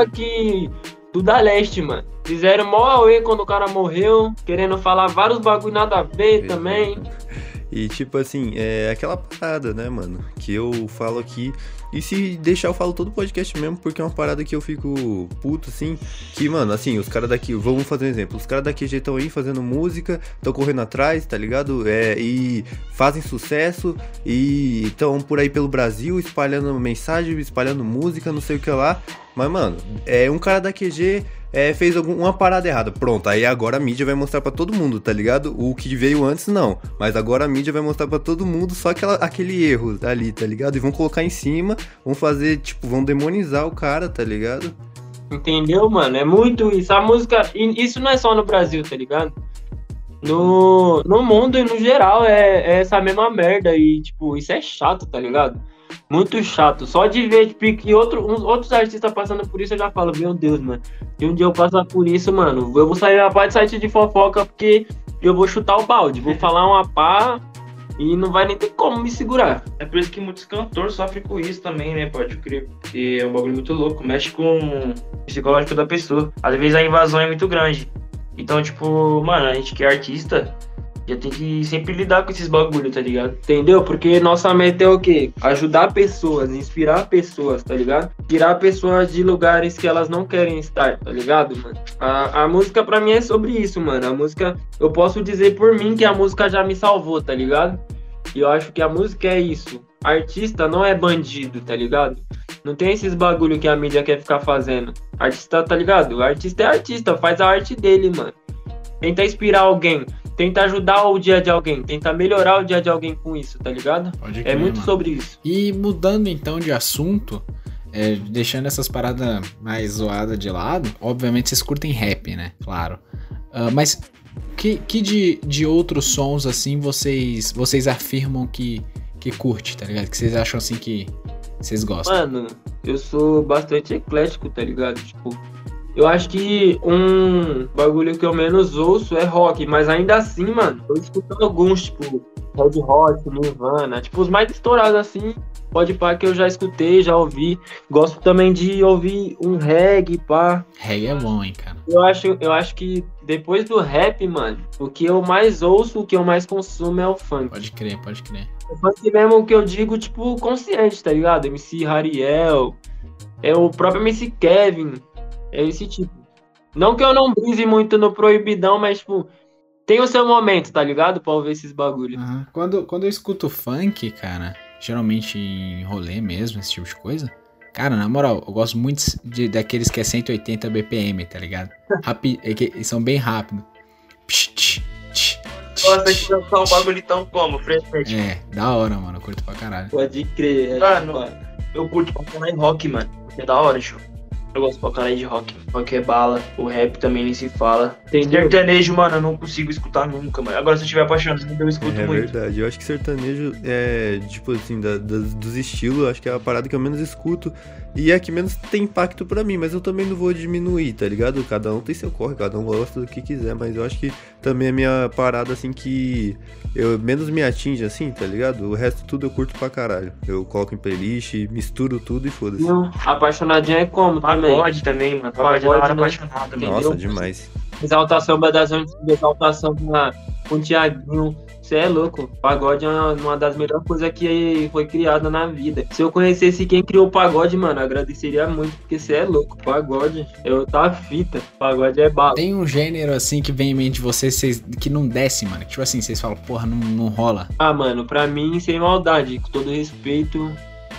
aqui do da leste, mano. Fizeram mó auê quando o cara morreu, querendo falar vários bagulho nada a ver também. <laughs> E tipo assim, é aquela parada, né, mano? Que eu falo aqui. E se deixar, eu falo todo o podcast mesmo, porque é uma parada que eu fico puto, assim. Que, mano, assim, os caras daqui, vamos fazer um exemplo. Os caras daqui já estão aí fazendo música, estão correndo atrás, tá ligado? É, e fazem sucesso e estão por aí pelo Brasil espalhando mensagem, espalhando música, não sei o que lá. Mas, mano, é um cara da QG é, fez alguma parada errada. Pronto, aí agora a mídia vai mostrar para todo mundo, tá ligado? O que veio antes, não. Mas agora a mídia vai mostrar para todo mundo só aquela, aquele erro ali, tá ligado? E vão colocar em cima, vão fazer, tipo, vão demonizar o cara, tá ligado? Entendeu, mano? É muito isso. A música. Isso não é só no Brasil, tá ligado? No, no mundo e no geral é, é essa mesma merda. E, tipo, isso é chato, tá ligado? Muito chato. Só de ver tipo, que outro, uns, outros artistas passando por isso, eu já falo, meu Deus, mano. Se um dia eu passar por isso, mano, eu vou sair a parte de site de fofoca porque eu vou chutar o balde. Vou falar uma pá e não vai nem ter como me segurar. É por isso que muitos cantores sofrem com isso também, né? Pode crer. Porque é um bagulho muito louco. Mexe com o psicológico da pessoa. Às vezes a invasão é muito grande. Então, tipo, mano, a gente que é artista já tem que sempre lidar com esses bagulho, tá ligado? Entendeu? Porque nossa meta é o quê? Ajudar pessoas, inspirar pessoas, tá ligado? Tirar pessoas de lugares que elas não querem estar, tá ligado, mano? A, a música pra mim é sobre isso, mano. A música, eu posso dizer por mim que a música já me salvou, tá ligado? E eu acho que a música é isso. Artista não é bandido, tá ligado? Não tem esses bagulho que a mídia quer ficar fazendo. Artista, tá ligado? Artista é artista, faz a arte dele, mano. Tenta inspirar alguém tenta ajudar o dia de alguém, tenta melhorar o dia de alguém com isso, tá ligado? Pode é muito mano. sobre isso. E mudando então de assunto, é, deixando essas paradas mais zoadas de lado, obviamente vocês curtem rap, né? Claro. Uh, mas que, que de, de outros sons assim vocês vocês afirmam que, que curte, tá ligado? Que vocês acham assim que vocês gostam? Mano, eu sou bastante eclético, tá ligado? Tipo, Eu acho que um bagulho que eu menos ouço é rock, mas ainda assim, mano, eu escuto alguns, tipo, Red Hot, Nirvana, tipo, os mais estourados assim, pode pá que eu já escutei, já ouvi. Gosto também de ouvir um reggae, pá. Reggae é bom, hein, cara. Eu acho, eu acho que depois do rap, mano, o que eu mais ouço, o que eu mais consumo é o funk. Pode crer, pode crer. O funk mesmo que eu digo, tipo, consciente, tá ligado? MC Hariel, é o próprio MC Kevin, é esse tipo. Não que eu não brise muito no proibidão, mas, tipo, tem o seu momento, tá ligado? Pra ouvir esses bagulho. Aham. Quando, quando eu escuto funk, cara, geralmente em rolê mesmo, esse tipo de coisa. Cara, na moral, eu gosto muito de, daqueles que é 180 BPM, tá ligado? Rapi, é que são bem rápido. Psh, tch, tch, tch, Gosta de dançar um bagulho tão como, frescamente. É, da hora, mano. Eu curto pra caralho. Pode crer. é, Mano. Eu curto pra caralho rock, mano. É da hora, show. Eu gosto pra caralho de rock. Rock é bala, o rap também nem se fala. Entendeu? Sertanejo, mano, eu não consigo escutar nunca, mano. Agora se eu tiver apaixonado, eu escuto É muito. verdade. Eu acho que sertanejo é, tipo assim, da- das- dos estilos, acho que é a parada que eu menos escuto. E é a que menos tem impacto pra mim, mas eu também não vou diminuir, tá ligado? Cada um tem seu corre, cada um gosta do que quiser, mas eu acho que também é minha parada assim que eu menos me atinge assim, tá ligado? O resto tudo eu curto pra caralho. Eu coloco em playlist, misturo tudo e foda-se. Não, Apaixonadinho é como também? Pagode também, mano. Pagode é Pagode, né? apaixonado, mano. Nossa, entendeu? demais. Exalta Samba das Antigas, Exaltação com, a, com o Tiaguinho. Você é louco. Pagode é uma, uma das melhores coisas que foi criada na vida. Se eu conhecesse quem criou o pagode, mano, agradeceria muito, porque você é louco. Pagode, eu tá fita. Pagode é bala. Tem um gênero assim que vem em mente de vocês, vocês que não desce, mano. Tipo assim, vocês falam, porra, não, não rola. Ah, mano, pra mim, sem maldade, com todo respeito,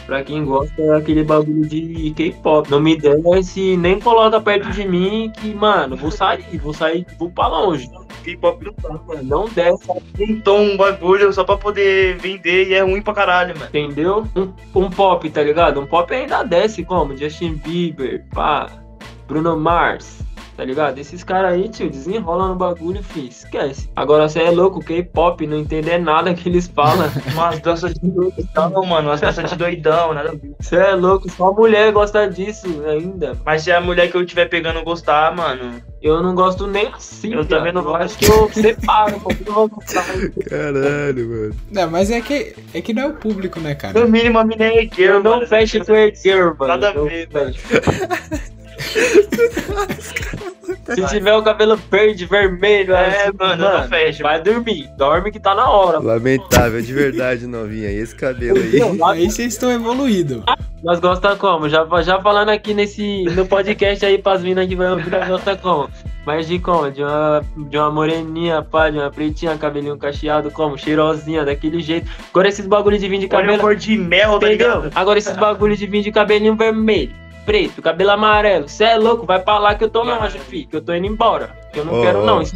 pra quem gosta, é aquele bagulho de K-pop. Não me desce, nem coloca perto de mim, que, mano, vou sair, vou sair, vou pra longe. K-pop não tá, mano. Não desce, Inventou um bagulho só pra poder vender e é ruim pra caralho, mano. entendeu? Um, um pop, tá ligado? Um pop ainda desce como? Justin Bieber, pá, Bruno Mars. Tá ligado? Esses caras aí, tio, desenrolam no bagulho, fi, esquece. Agora você é louco, K-pop, não entender nada que eles falam. <laughs> Umas danças de doidão, mano. Umas danças de doidão, nada. Você é louco, só mulher gosta disso ainda. Mas se a mulher que eu tiver pegando gostar, mano. Eu não gosto nem assim. Eu viado. também não gosto. acho que eu separo, porque eu não vou gostar. Caralho, mano. Não, mas é que, é que não é o público, né, cara? No mínimo a mina é Eu não fecho com herdeiro, mano. Nada a ver, fecho. <laughs> Se tiver o cabelo verde, vermelho, É, assim, mano, eu não fecho. Vai dormir. Dorme que tá na hora. Lamentável, de verdade, novinha. E esse cabelo aí? Aí vocês estão evoluídos. Nós gostamos como? Já, já falando aqui nesse, no podcast aí pras minas que vai ouvir, nós gostamos como? Mas de como? De uma, de uma moreninha, pá, de uma pretinha, cabelinho cacheado, como? Cheirosinha, daquele jeito. Agora esses bagulho de vir de Olha a cabelo. cor de mel, tá ligado? Agora esses bagulho de vir de cabelinho vermelho, preto, cabelo amarelo. Cê é louco, vai pra lá que eu tô longe, fi, que eu tô indo embora. Que eu não Ó, quero, não. <laughs>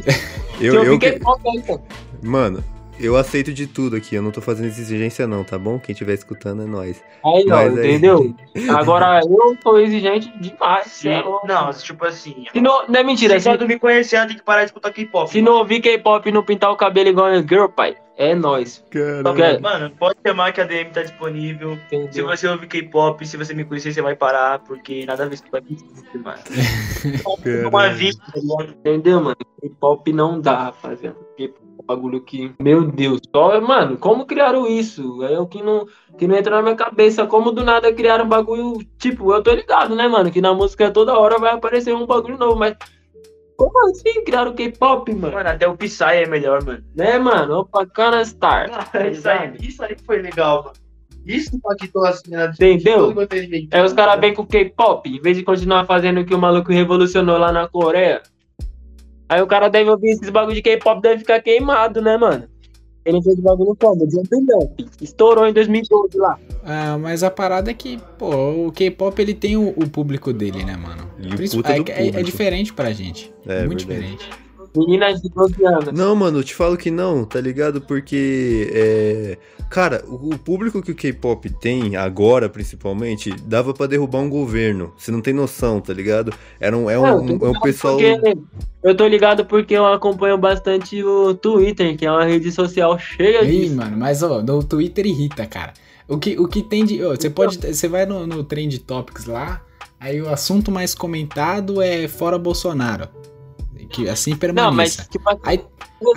Eu, eu, eu fiquei que- contente. Mano, eu aceito de tudo aqui. Eu não tô fazendo exigência, não, tá bom? Quem estiver escutando é nóis. Aí, ó, Mas aí- entendeu? <laughs> Agora eu sou exigente demais. cê é. Não, tipo assim. Se não, não é mentira, Se se, quando me conhecer, ela tem que parar de escutar K-pop. se não ouvir K-pop e não pintar o cabelo igual a girl, pai, é nóis. Caralho. Quer- Mano, pode chamar que a DM tá disponível. Se Entendeu? você ouvir K-pop, se você me conhecer, você vai parar, porque nada a ver com K-pop, mano. <laughs> Uma tá ligado? Entendeu, mano? K-pop não dá, rapaziada. K-pop é bagulho que. Meu Deus. Só, mano, como criaram isso? É o que não, que não entra na minha cabeça. Como do nada criaram um bagulho. Tipo, eu tô ligado, né, mano? Que na música toda hora vai aparecer um bagulho novo, mas. Como assim criaram K-pop, mano? Mano, até o Psy é melhor, mano. Né, mano? Opa, Cana Star. <laughs> isso, aí, isso aí foi legal, mano. Isso impactou as cenas Entendeu? é os caras vêm com K-pop, em vez de continuar fazendo o que o maluco revolucionou lá na Coreia. Aí o cara deve ouvir esses bagulho de K-pop, deve ficar queimado, né, mano? Ele fez bagulho como? De um bilhão. Estourou em 2012 lá. Ah, mas a parada é que, pô, o K-pop ele tem o, o público dele, né, mano? E o Princi- puta é, do é- é público. diferente pra gente. É, Muito verdade. diferente. Meninas de 12 anos. Não, mano, eu te falo que não, tá ligado? Porque, é... cara, o o público que o K-pop tem, agora principalmente, dava pra derrubar um governo. Você não tem noção, tá ligado? Era um, é um, Não, é um pessoal. Eu tô ligado porque eu acompanho bastante o Twitter, que é uma rede social cheia Ih, disso. mano, mas ó, no Twitter irrita, cara. O que, o que tem de. ó, Você pode. Você vai no, no Trend Topics lá, Aí o assunto mais comentado é fora Bolsonaro. Que assim permaneça. Não, mas tipo, Aí,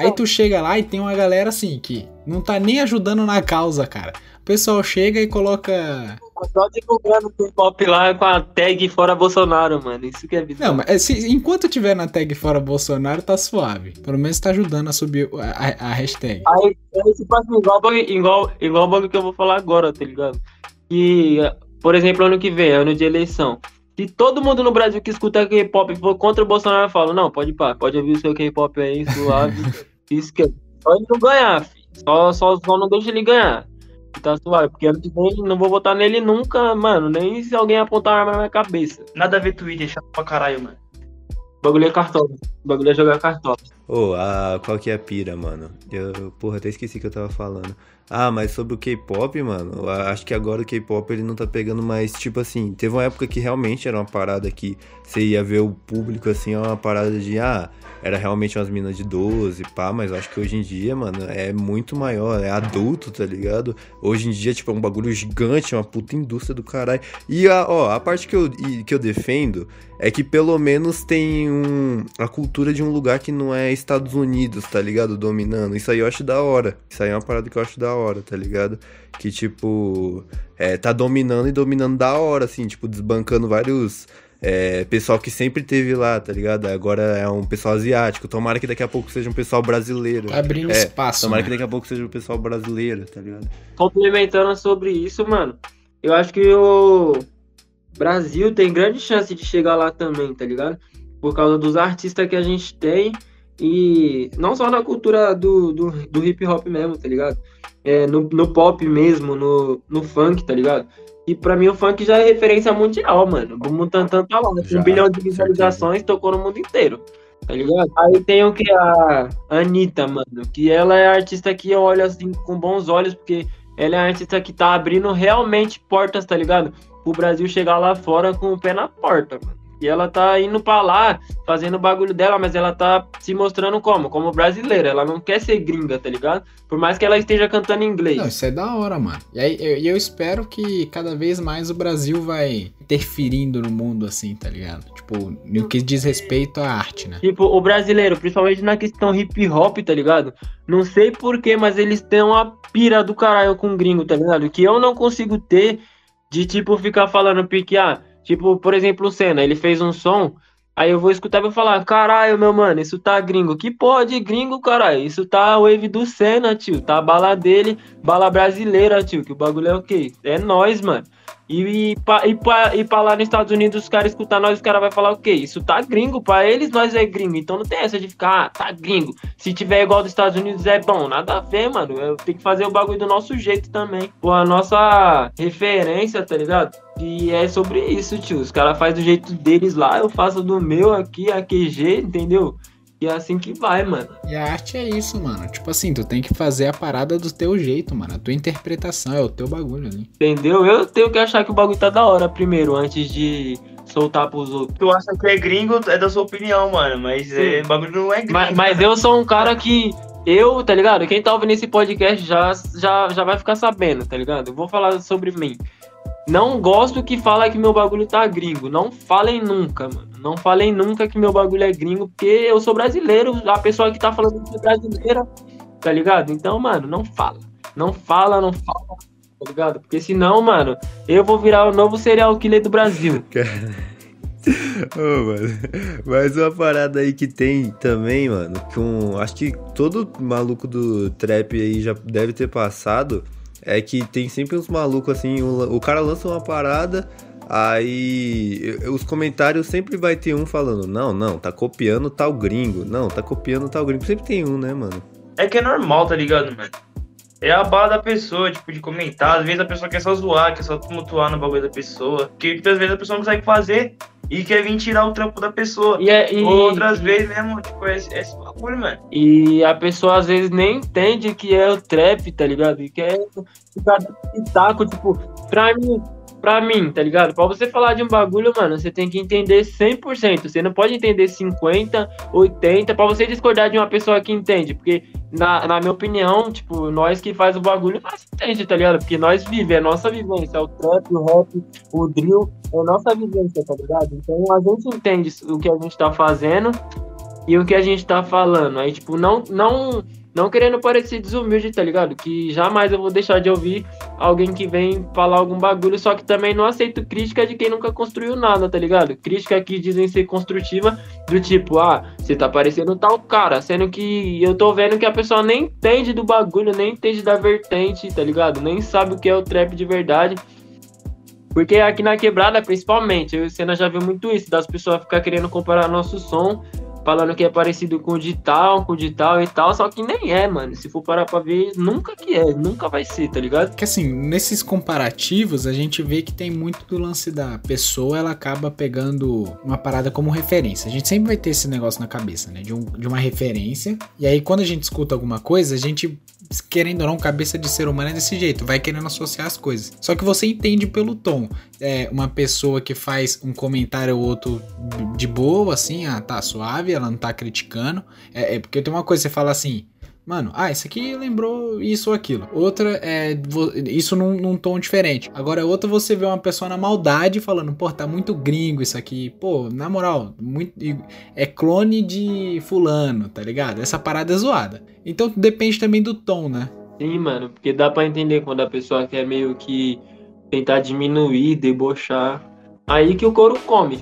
aí tu chega lá e tem uma galera assim que não tá nem ajudando na causa, cara. O pessoal chega e coloca. só divulgando o K-pop lá com a tag fora Bolsonaro, mano. Isso que é bizarro. Não, mas é, se- enquanto tiver na tag fora Bolsonaro, tá suave. Pelo menos tá ajudando a subir a, a- a hashtag. Aí, tipo assim, igual, igual, igual o bagulho que eu vou falar agora, tá ligado? Que, por exemplo, ano que vem, ano de eleição. Se todo mundo no Brasil que escuta K-pop for contra o Bolsonaro, eu falo, não, pode pá, pode ouvir o seu K-pop aí, suave. <laughs> isso que Só ele não ganhar, filho. Só, só, só não deixa ele ganhar. Tá suave, porque ano que vem não vou votar nele nunca, mano. Nem se alguém apontar uma arma na minha cabeça. Nada a ver Twitter, chato pra caralho, mano. O bagulho é cartola. O bagulho é jogar cartola. Ô, a qual que é a pira, mano? Eu, porra, até esqueci que eu tava falando. Ah, mas sobre o K-pop, mano, acho que agora o K-pop ele não tá pegando mais, tipo assim, teve uma época que realmente era uma parada que você ia ver o público assim, é uma parada de, ah, era realmente umas minas de 12, pá, mas acho que hoje em dia, mano, é muito maior, é adulto, tá ligado? Hoje em dia, tipo, é um bagulho gigante, é uma puta indústria do caralho. E, a, ó, a parte que eu, que eu defendo é que pelo menos tem um, a cultura de um lugar que não é Estados Unidos, tá ligado? Dominando. Isso aí eu acho da hora. Isso aí é uma parada que eu acho da hora, tá ligado? Que, tipo, é, tá dominando e dominando da hora, assim, tipo, desbancando vários. É, pessoal que sempre teve lá, tá ligado? Agora é um pessoal asiático. Tomara que daqui a pouco seja um pessoal brasileiro. Tá abrindo É, espaço. Tomara né? que daqui a pouco seja um pessoal brasileiro, tá ligado? complementando sobre isso, mano, eu acho que o Brasil tem grande chance de chegar lá também, tá ligado? Por causa dos artistas que a gente tem e não só na cultura do, do, do hip hop mesmo, tá ligado? É, no, no pop mesmo, no, no funk, tá ligado? E pra mim o funk já é referência mundial, mano. O Mutantan tá lá, Já, um bilhão de certeza. visualizações, tocou no mundo inteiro. Tá ligado? Aí tem o que? A Anitta, mano. Que ela é a artista que eu olho assim com bons olhos, porque ela é a artista que tá abrindo realmente portas, tá ligado? Pro Brasil chegar lá fora com o pé na porta, mano. E ela tá indo pra lá, fazendo o bagulho dela, mas ela tá se mostrando como? Como brasileira. Ela não quer ser gringa, tá ligado? Por mais que ela esteja cantando em inglês. Não, isso é da hora, mano. E aí eu, eu espero que cada vez mais o Brasil vai interferindo no mundo, assim, tá ligado? Tipo, no que diz respeito à arte, né? Tipo, o brasileiro, principalmente na questão hip hop, tá ligado? Não sei porquê, mas eles têm uma pira do caralho com gringo, tá ligado? Que eu não consigo ter de, tipo, ficar falando pique, ah, tipo, por exemplo, o Senna, ele fez um som, aí eu vou escutar e vou falar, caralho, meu mano, isso tá gringo. Que porra de gringo, caralho? Isso tá wave do Senna, tio. Tá a bala dele, bala brasileira, tio. Que o bagulho é o quê? É nós, mano. E, e, pra, e, pra, e pra lá nos Estados Unidos, os caras escutar nós, os caras vão falar o quê? Isso tá gringo, pra eles nós é gringo. Então não tem essa de ficar, ah, tá gringo. Se tiver igual dos Estados Unidos é bom. Nada a ver, mano. Eu tenho que fazer o bagulho do nosso jeito também. Pô, a nossa referência, tá ligado? E é sobre isso, tio. Os caras fazem do jeito deles lá, eu faço do meu aqui, a QG, entendeu? E é assim que vai, mano. E a arte é isso, mano. Tipo assim, tu tem que fazer a parada do teu jeito, mano. A tua interpretação é o teu bagulho ali. Entendeu? Eu tenho que achar que o bagulho tá da hora primeiro, antes de soltar pros outros. Tu acha que é gringo, é da sua opinião, mano. Mas é, o bagulho não é gringo. Mas, mas eu sou um cara que. Eu, tá ligado? Quem tá ouvindo esse podcast já, já, já vai ficar sabendo, tá ligado? Eu vou falar sobre mim. Não gosto que fala que meu bagulho tá gringo. Não falem nunca, mano. Não falem nunca que meu bagulho é gringo, porque eu sou brasileiro. A pessoa que tá falando que é brasileira, tá ligado? Então, mano, não fala. Não fala, não fala, tá ligado? Porque senão, mano, eu vou virar o novo serial killer do Brasil. <laughs> Ô, mano. Mas uma parada aí que tem também, mano, com. Acho que todo maluco do trap aí já deve ter passado. É que tem sempre uns malucos assim, o, o cara lança uma parada, aí os comentários sempre vai ter um falando, não, não, tá copiando tal gringo, não, tá copiando tal gringo. Sempre tem um, né, mano? É que é normal, tá ligado, mano? É a bala da pessoa, tipo, de comentar. Às vezes a pessoa quer só zoar, quer só tumultuar no bagulho da pessoa. Que às vezes a pessoa não consegue fazer e quer vir tirar o trampo da pessoa. E, é, e, Outras vezes mesmo, tipo, é, é esse bagulho, mano. E a pessoa às vezes nem entende que é o trap, tá ligado? E quer ficar dando pitaco, tipo, pra mim, pra mim, tá ligado? Pra você falar de um bagulho, mano, você tem que entender 100%. Você não pode entender 50, 80, pra você discordar de uma pessoa que entende. Porque, na, na minha opinião, tipo, nós que faz o bagulho, nós entende, tá ligado? Porque nós vivemos, é nossa vivência. É o trap, o rap, o drill, é nossa vivência, tá ligado? Então a gente entende o que a gente tá fazendo e o que a gente tá falando. Aí, tipo, não, não não querendo parecer desumilde, tá ligado? Que jamais eu vou deixar de ouvir alguém que vem falar algum bagulho, só que também não aceito crítica de quem nunca construiu nada, tá ligado? Crítica que dizem ser construtiva, do tipo, ah, você tá parecendo tal cara, sendo que eu tô vendo que a pessoa nem entende do bagulho, nem entende da vertente, tá ligado? Nem sabe o que é o trap de verdade. Porque aqui na quebrada, principalmente, eu e o Senna já viu muito isso, das pessoas ficar querendo comparar nosso som falando que é parecido com o de tal, com o de tal e tal, só que nem é, mano. Se for parar pra ver, nunca que é, nunca vai ser, tá ligado? Que assim, nesses comparativos, a gente vê que tem muito do lance da pessoa, ela acaba pegando uma parada como referência. A gente sempre vai ter esse negócio na cabeça, né? De, um, de uma referência. E aí, quando a gente escuta alguma coisa, a gente querendo ou não, cabeça de ser humano é desse jeito, vai querendo associar as coisas. Só que você entende pelo tom. É uma pessoa que faz um comentário ou outro de boa, assim, ah, tá suave, ela não tá criticando. É, é porque tem uma coisa, você fala assim, Mano, ah, isso aqui lembrou isso ou aquilo. Outra é isso num, num, tom diferente. Agora, outra você vê uma pessoa na maldade falando, pô, tá muito gringo isso aqui. Pô, na moral, muito, é clone de fulano, tá ligado? Essa parada é zoada. Então depende também do tom, né? Sim, mano, porque dá para entender quando a pessoa quer meio que tentar diminuir, debochar. Aí que o couro come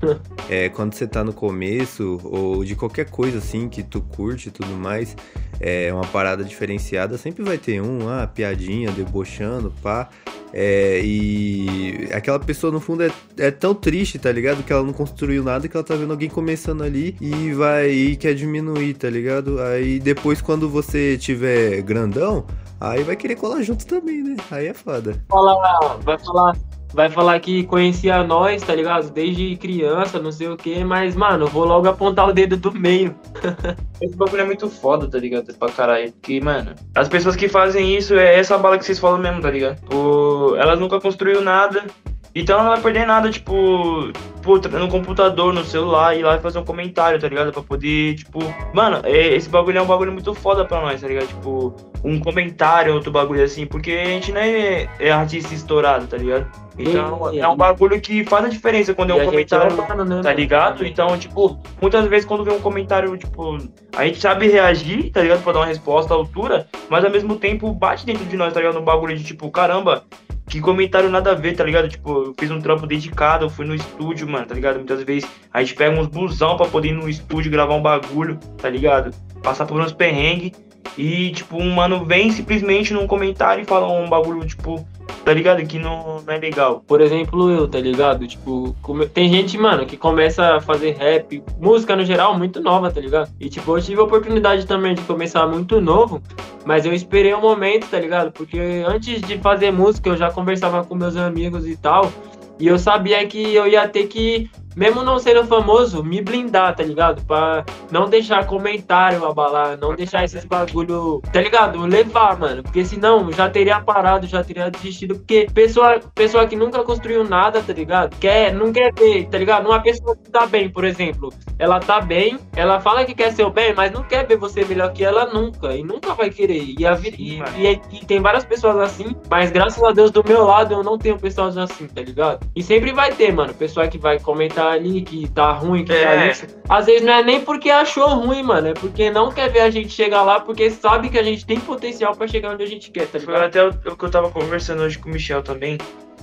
<laughs> é, quando você tá no começo, ou de qualquer coisa assim que tu curte e tudo mais, é uma parada diferenciada, sempre vai ter um, ah, piadinha, debochando, pá. É, e aquela pessoa no fundo é, é tão triste, tá ligado? Que ela não construiu nada que ela tá vendo alguém começando ali e vai e quer diminuir, tá ligado? Aí depois, quando você tiver grandão, aí vai querer colar junto também, né? Aí é foda. Vai falar, vai falar vai falar que conhecia nós, tá ligado? Desde criança, não sei o que, mas, mano, vou logo apontar o dedo do meio. <laughs> Esse bagulho é muito foda, tá ligado? Pra caralho. Porque, mano, as pessoas que fazem isso é essa bala que vocês falam mesmo, tá ligado? O... Elas nunca construíram nada. Então ela não vai perder nada, tipo, no computador, no celular, ir lá e fazer um comentário, tá ligado? Pra poder, tipo. Mano, é, esse bagulho é um bagulho muito foda pra nós, tá ligado? Tipo, um comentário, outro bagulho assim, porque a gente não é, é artista estourado, tá ligado? Então, e, é um bagulho que faz a diferença quando é um comentário, é né, tá ligado? Então, tipo, muitas vezes quando vem um comentário, tipo, a gente sabe reagir, tá ligado? Pra dar uma resposta à altura, mas ao mesmo tempo bate dentro de nós, tá ligado? Um bagulho de tipo, caramba, que comentário nada a ver, tá ligado? Tipo, eu fiz um trampo dedicado, eu fui no estúdio, mano, tá ligado? Muitas vezes a gente pega uns busão pra poder ir no estúdio gravar um bagulho, tá ligado? Passar por uns perrengues e, tipo, um mano vem simplesmente num comentário e fala um bagulho, tipo, tá ligado? Que não, não é legal. Por exemplo, eu, tá ligado? Tipo, come... tem gente, mano, que começa a fazer rap, música no geral, muito nova, tá ligado? E, tipo, eu tive a oportunidade também de começar muito novo, mas eu esperei um momento, tá ligado? Porque antes de fazer música, eu já conversava com meus amigos e tal, e eu sabia que eu ia ter que mesmo não sendo famoso, me blindar, tá ligado? Pra não deixar comentário abalar, não deixar esses bagulho, tá ligado? Levar, mano. Porque senão já teria parado, já teria desistido. Porque pessoa, pessoa que nunca construiu nada, tá ligado? Quer, não quer ver, tá ligado? Uma pessoa que tá bem, por exemplo. Ela tá bem, ela fala que quer ser o bem, mas não quer ver você melhor que ela nunca. E nunca vai querer. E, a, e, e, e tem várias pessoas assim, mas graças a Deus do meu lado eu não tenho pessoas assim, tá ligado? E sempre vai ter, mano. Pessoa que vai comentar tá ali, que tá ruim, que é. tá isso. Às vezes não é nem porque achou ruim, mano, é porque não quer ver a gente chegar lá, porque sabe que a gente tem potencial para chegar onde a gente quer, tá ligado? Foi até o, que eu tava conversando hoje com o Michel também.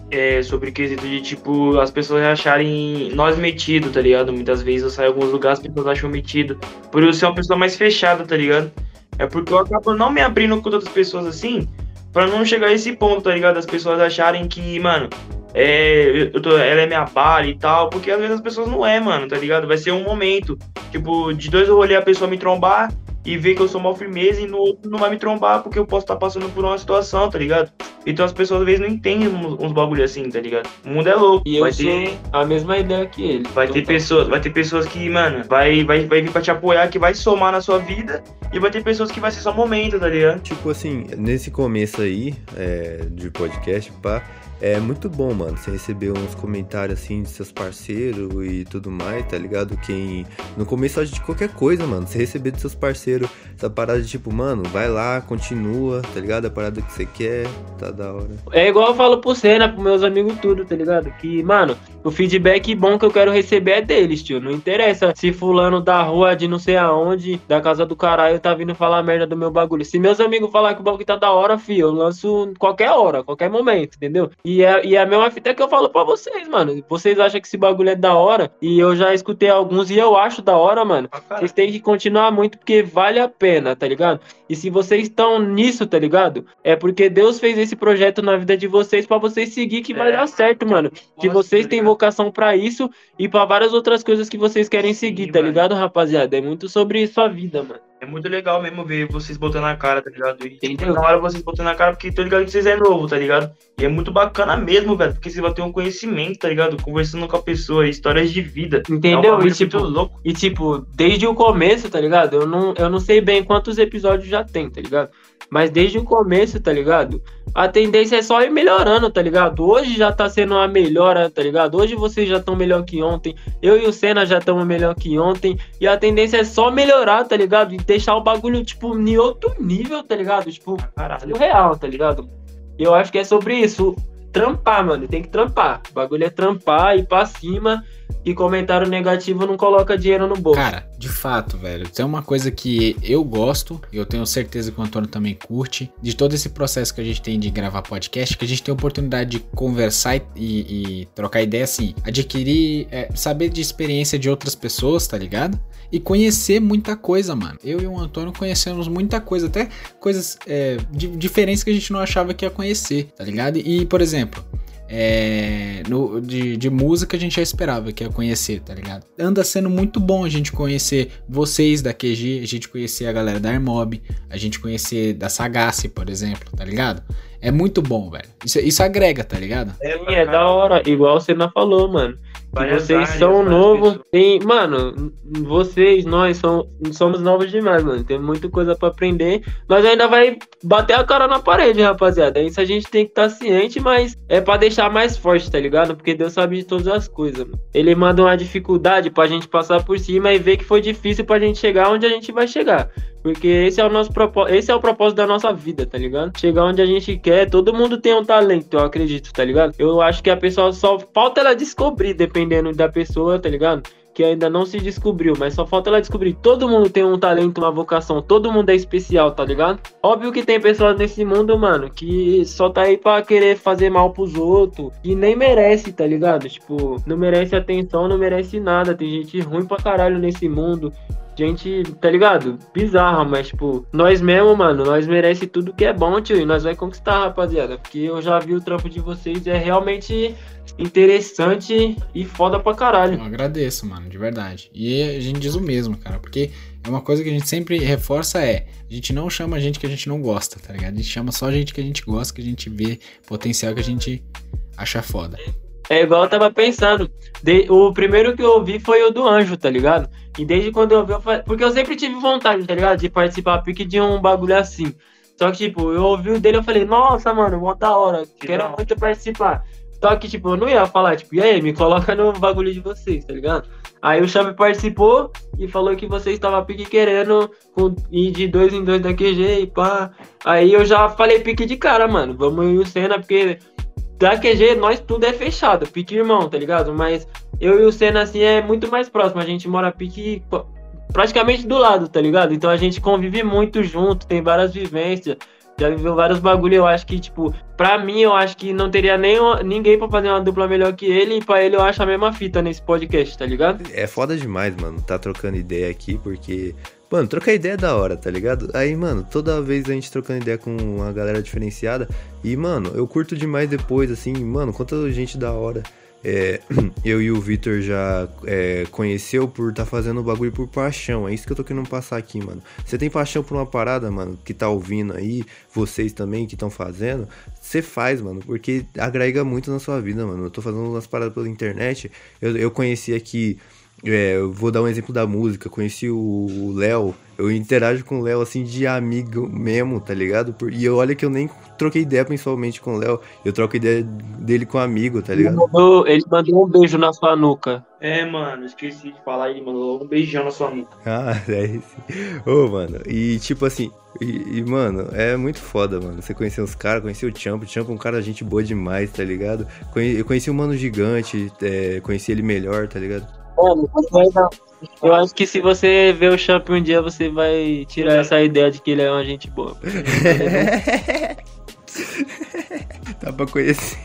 É, sobre o quesito de, tipo, as pessoas acharem nós metido, tá ligado? Muitas vezes eu saio em alguns lugares, as pessoas acham metido. Por eu ser uma pessoa mais fechada, tá ligado? É porque eu acabo não me abrindo com outras pessoas assim, pra não chegar a esse ponto, tá ligado? As pessoas acharem que, mano, é, eu tô, ela é minha bala e tal, porque às vezes as pessoas não é, mano, tá ligado? Vai ser um momento. Tipo, de dois eu vou olhar a pessoa me trombar e ver que eu sou mal firmeza e no outro não vai me trombar porque eu posso estar tá passando por uma situação, tá ligado? Então as pessoas às vezes não entendem uns, uns bagulho assim, tá ligado? O mundo é louco. E vai eu ter a mesma ideia que ele. Vai ter pessoas, vai ter pessoas que, mano, vai, vai, vai vir pra te apoiar, que vai somar na sua vida, e vai ter pessoas que vai ser só momento, tá ligado? Tipo assim, nesse começo aí, é, de podcast, pá. É muito bom, mano, você receber uns comentários assim de seus parceiros e tudo mais, tá ligado? Quem. No começo de qualquer coisa, mano, você receber dos seus parceiros essa parada de tipo, mano, vai lá, continua, tá ligado? A parada que você quer, tá da hora. É igual eu falo pro Senna, pros meus amigos tudo, tá ligado? Que, mano, o feedback bom que eu quero receber é deles, tio. Não interessa se fulano da rua de não sei aonde, da casa do caralho, tá vindo falar merda do meu bagulho. Se meus amigos falar que o bagulho tá da hora, fi, eu lanço qualquer hora, qualquer momento, entendeu? E é, e é a mesma fita que eu falo pra vocês, mano. Vocês acham que esse bagulho é da hora, e eu já escutei alguns e eu acho da hora, mano. Vocês têm que continuar muito porque vale a pena, tá ligado? E se vocês estão nisso, tá ligado? É porque Deus fez esse projeto na vida de vocês para vocês seguir que vai é. dar certo, mano. Que vocês têm vocação para isso e para várias outras coisas que vocês querem seguir, tá ligado, rapaziada? É muito sobre sua vida, mano. É muito legal mesmo ver vocês botando a cara, tá ligado? E Entendeu? na hora vocês botando a cara, porque tô ligado que vocês é novo, tá ligado? E é muito bacana mesmo, velho, porque você vai ter um conhecimento, tá ligado? Conversando com a pessoa, histórias de vida. Entendeu? É e tipo, louco. e tipo, desde o começo, tá ligado? Eu não, eu não sei bem quantos episódios já tem, tá ligado? Mas desde o começo, tá ligado? A tendência é só ir melhorando, tá ligado? Hoje já tá sendo uma melhora, tá ligado? Hoje vocês já estão melhor que ontem. Eu e o Senna já estamos melhor que ontem. E a tendência é só melhorar, tá ligado? E deixar o bagulho, tipo, em outro nível, tá ligado? Tipo, caralho, real, tá ligado? E eu acho que é sobre isso. Trampar, mano. Tem que trampar. O bagulho é trampar, ir pra cima e comentário negativo não coloca dinheiro no bolso. Cara, de fato, velho. Tem uma coisa que eu gosto, eu tenho certeza que o Antônio também curte, de todo esse processo que a gente tem de gravar podcast, que a gente tem a oportunidade de conversar e, e, e trocar ideia assim, adquirir, é, saber de experiência de outras pessoas, tá ligado? E conhecer muita coisa, mano. Eu e o Antônio conhecemos muita coisa, até coisas é, diferentes que a gente não achava que ia conhecer, tá ligado? E, por exemplo, é, no, de, de, música a gente já esperava que ia conhecer, tá ligado? Anda sendo muito bom a gente conhecer vocês da QG, a gente conhecer a galera da Airmob, a gente conhecer da Sagace, por exemplo, tá ligado? É muito bom, velho. Isso, isso agrega, tá ligado? É, é da hora, igual você não falou, mano. Vocês são novos. Tem, mano, vocês, nós somos, somos novos demais, mano. Tem muita coisa para aprender. Nós ainda vai bater a cara na parede, rapaziada. Isso a gente tem que estar tá ciente, mas é para deixar mais forte, tá ligado? Porque Deus sabe de todas as coisas. Mano. Ele manda uma dificuldade pra gente passar por cima e ver que foi difícil pra gente chegar onde a gente vai chegar. Porque esse é o nosso propósito, esse é o propósito da nossa vida, tá ligado? Chegar onde a gente quer, todo mundo tem um talento, eu acredito, tá ligado? Eu acho que a pessoa só falta ela descobrir, dependendo da pessoa, tá ligado? que ainda não se descobriu, mas só falta ela descobrir. Todo mundo tem um talento, uma vocação, todo mundo é especial, tá ligado? Óbvio que tem pessoas nesse mundo, mano, que só tá aí pra querer fazer mal pros outros e nem merece, tá ligado? Tipo, não merece atenção, não merece nada. Tem gente ruim pra caralho nesse mundo gente, tá ligado? Bizarra, mas, tipo, nós mesmo, mano, nós merece tudo que é bom, tio, e nós vai conquistar, rapaziada. Porque eu já vi o trampo de vocês, é realmente interessante e foda pra caralho. Eu agradeço, mano, de verdade. E a gente diz o mesmo, cara, porque é uma coisa que a gente sempre reforça é, a gente não chama gente que a gente não gosta, tá ligado? A gente chama só gente que a gente gosta, que a gente vê potencial que a gente acha foda. É igual eu tava pensando. De, o primeiro que eu ouvi foi o do Anjo, tá ligado? E desde quando eu ouvi, eu falei, porque eu sempre tive vontade, tá ligado? De participar pique de um bagulho assim. Só que, tipo, eu ouvi o dele e falei, nossa, mano, mó da hora, que quero muito participar. Só que, tipo, eu não ia falar, tipo, e aí, me coloca no bagulho de vocês, tá ligado? Aí o Chave participou e falou que vocês estavam pique querendo ir de dois em dois da QG e pá. Aí eu já falei pique de cara, mano. Vamos ir o Senna, porque da QG, nós tudo é fechado, pique irmão, tá ligado? Mas eu e o Senna, assim, é muito mais próximo. A gente mora pique praticamente do lado, tá ligado? Então a gente convive muito junto, tem várias vivências, já viveu vários bagulho. Eu acho que, tipo, pra mim, eu acho que não teria nem ninguém pra fazer uma dupla melhor que ele. E pra ele, eu acho a mesma fita nesse podcast, tá ligado? É foda demais, mano, tá trocando ideia aqui, porque Mano, trocar ideia é da hora, tá ligado? Aí, mano, toda vez a gente trocando ideia com uma galera diferenciada. E, mano, eu curto demais depois, assim, mano, quanta gente da hora. É, <clears throat> eu e o Vitor já é, conheceu por tá fazendo o bagulho por paixão. É isso que eu tô querendo passar aqui, mano. Você tem paixão por uma parada, mano, que tá ouvindo aí, vocês também que estão fazendo, você faz, mano, porque agrega muito na sua vida, mano. Eu tô fazendo umas paradas pela internet. Eu, eu conheci aqui É, eu vou dar um exemplo da música. Conheci o Léo. Eu interajo com o Léo assim de amigo mesmo, tá ligado? Por- E olha que eu nem troquei ideia principalmente com o Léo. Eu troco ideia dele com amigo, tá Ele ligado? mandou, ele mandou um beijo na sua nuca. É, mano, esqueci de falar, ele mandou um beijão na sua nuca. Ah, <laughs> é esse. Ô, mano, e tipo assim, e, e, mano, é muito foda, mano. Você conhecer os caras, conhecer o Champ, o Champ é um cara gente boa demais, tá ligado? Conhe- Eu conheci o Mano Gigante, é, conheci ele melhor, tá ligado? Mano, eu acho que se você ver o Champ um dia, você vai tirar essa ideia de que ele é uma gente boa. <laughs> Dá pra conhecer.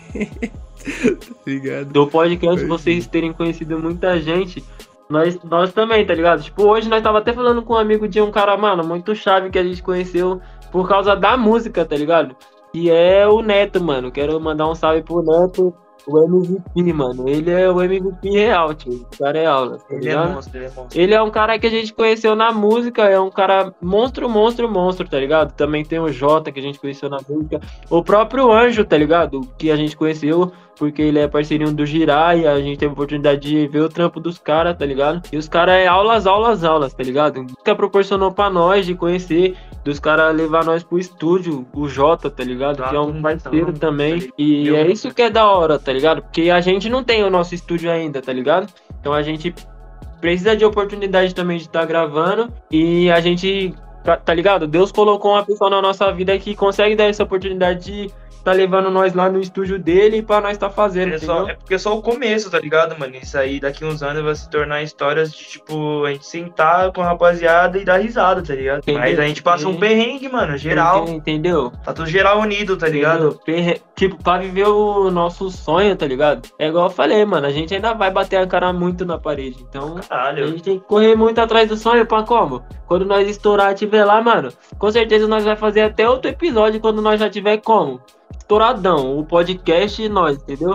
tá ligado? Do podcast vocês terem conhecido muita gente. Nós, nós também, tá ligado? Tipo, hoje nós tava até falando com um amigo de um cara, mano, muito chave que a gente conheceu por causa da música, tá ligado? Que é o Neto, mano. Quero mandar um salve pro Neto, o MVP, mano. Ele é o MVP real, tio. O cara é aula, tá Ele é monstro, ele é monstro. Ele é um cara que a gente conheceu na música, é um cara monstro, monstro, monstro, tá ligado? Também tem o Jota, que a gente conheceu na música. O próprio Anjo, tá ligado? Que a gente conheceu, porque ele é parceirinho do Jirai, a gente teve a oportunidade de ver o trampo dos caras, tá ligado? E os caras é aulas, aulas, aulas, tá ligado? Que proporcionou pra nós de conhecer, dos caras levar nós pro estúdio, o Jota, tá ligado? Que é um parceiro também. E é isso que é da hora, tá ligado? Porque a gente não tem o nosso estúdio ainda, tá ligado? Então a gente precisa de oportunidade também de estar gravando e a gente, tá, tá ligado? Deus colocou uma pessoa na nossa vida que consegue dar essa oportunidade de tá levando nós lá no estúdio dele pra nós tá fazendo, É, só, é porque é só o começo, tá ligado, mano? Isso aí daqui uns anos vai se tornar histórias de, tipo, a gente sentar com a rapaziada e dar risada, tá ligado? Entendeu? Mas a gente passa um perrengue, mano, geral. Entendeu? Tá tudo geral unido, tá ligado? Perre- Tipo, pra viver o nosso sonho, tá ligado? É igual eu falei, mano, a gente ainda vai bater a cara muito na parede. Então, A Caralho. gente tem que correr muito atrás do sonho pra como? Quando nós estourar e tiver lá, mano, com certeza nós vai fazer até outro episódio quando nós já tiver como? Estouradão, o podcast e nós, entendeu?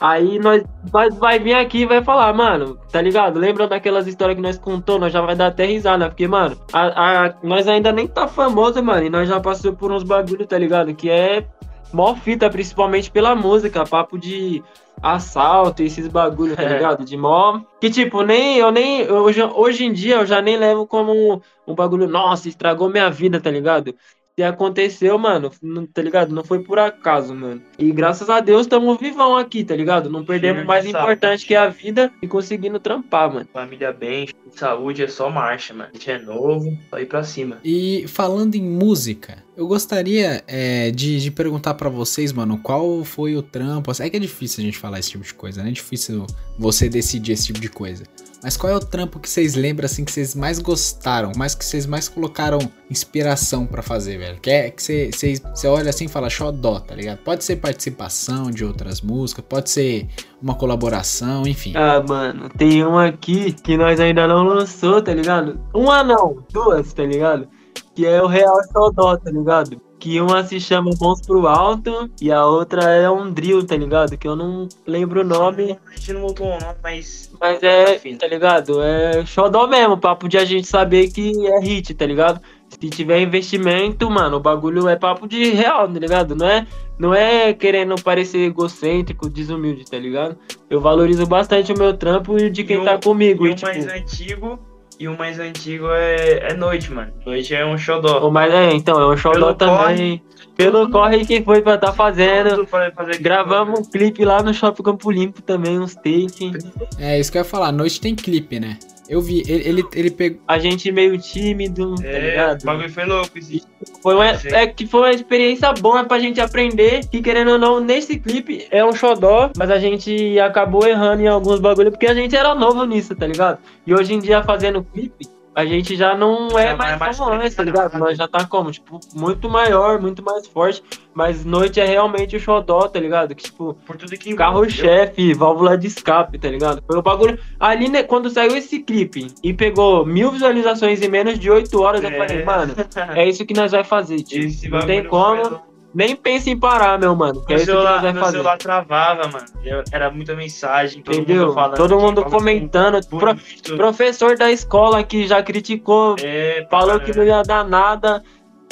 Aí nós, nós vai vir aqui e vai falar, mano, tá ligado? Lembra daquelas histórias que nós contou? Nós já vai dar até risada, porque, mano, a, a- nós ainda nem tá famoso, mano, e nós já passou por uns bagulho, tá ligado? Que é mó fita, principalmente pela música, papo de assalto, esses bagulho, tá É. ligado? De mó. Que tipo, nem eu nem. Hoje, hoje em dia eu já nem levo como um, um bagulho, nossa, estragou minha vida, tá ligado? Se aconteceu, mano, não- tá ligado? Não foi por acaso, mano. E graças a Deus estamos vivão aqui, tá ligado? Não perdemos mais saúde. importante que é a vida e conseguindo trampar, mano. Família bem, saúde é só marcha, mano. A gente é novo, só ir pra cima. E falando em música, eu gostaria é, de, de perguntar pra vocês, mano, qual foi o trampo? É que é difícil a gente falar esse tipo de coisa, né? É difícil você decidir esse tipo de coisa. Mas qual é o trampo que vocês lembram, assim, que vocês mais gostaram? Mais que vocês mais colocaram inspiração pra fazer, velho? Que é que você- vocês você olha assim e fala xodó, tá ligado? Pode ser participação de outras músicas, pode ser uma colaboração, enfim. Ah, mano, tem uma aqui que nós ainda não lançou, tá ligado? Uma não, duas, tá ligado? Que é o Real Xodó, tá ligado? Que uma se chama Mãos pro Alto e a outra é um drill, tá ligado? Que eu não lembro o nome, A gente não voltou o nome, mas. mas é, tá ligado? É xodó mesmo, papo de a gente saber que é hit, tá ligado? Se tiver investimento, mano, o bagulho é papo de real, tá ligado? Não é, não é querendo parecer egocêntrico, desumilde, tá ligado? Eu valorizo bastante o meu trampo e o de quem E o- tá comigo. E E, o tipo, mais antigo. E o mais antigo é, é noite, mano. Noite é um xodó. o mais, é, então, é um xodó Pelo também. Pelo corre que foi pra tá fazendo. Pra fazer Gravamos um clipe lá no Shopping Campo Limpo também, uns take. É isso que eu ia falar, noite tem clipe, né? Eu vi, ele, ele, ele pegou. A gente meio tímido, tá É, ligado? o bagulho foi louco. Esse... Foi uma, Sim. é que foi uma experiência boa pra gente aprender que, querendo ou não, nesse clipe é um xodó, mas a gente acabou errando em alguns bagulho porque a gente era novo nisso, tá ligado? E hoje em dia, fazendo clipe, a gente já não é Já mais, é mais como antes, tá ligado? preparado. Nós já tá como? Tipo, muito maior, muito mais forte, mas noite é realmente o xodó, tá ligado? Que, tipo, Carro-chefe, válvula de escape, tá ligado? Foi o bagulho. Ali, né, quando saiu esse clipe e pegou mil visualizações em menos de 8 horas, eu É. falei, mano, <laughs> é isso que nós vai fazer. Esse Não tem como. Nem pense em parar, meu mano. que é Meu isso que nós celular, vai meu fazer. celular travava, mano. Era muita mensagem, todo Entendeu? mundo falando. Todo mundo falando comentando. Pro- professor da escola que já criticou, É, falou mano, que não ia dar nada.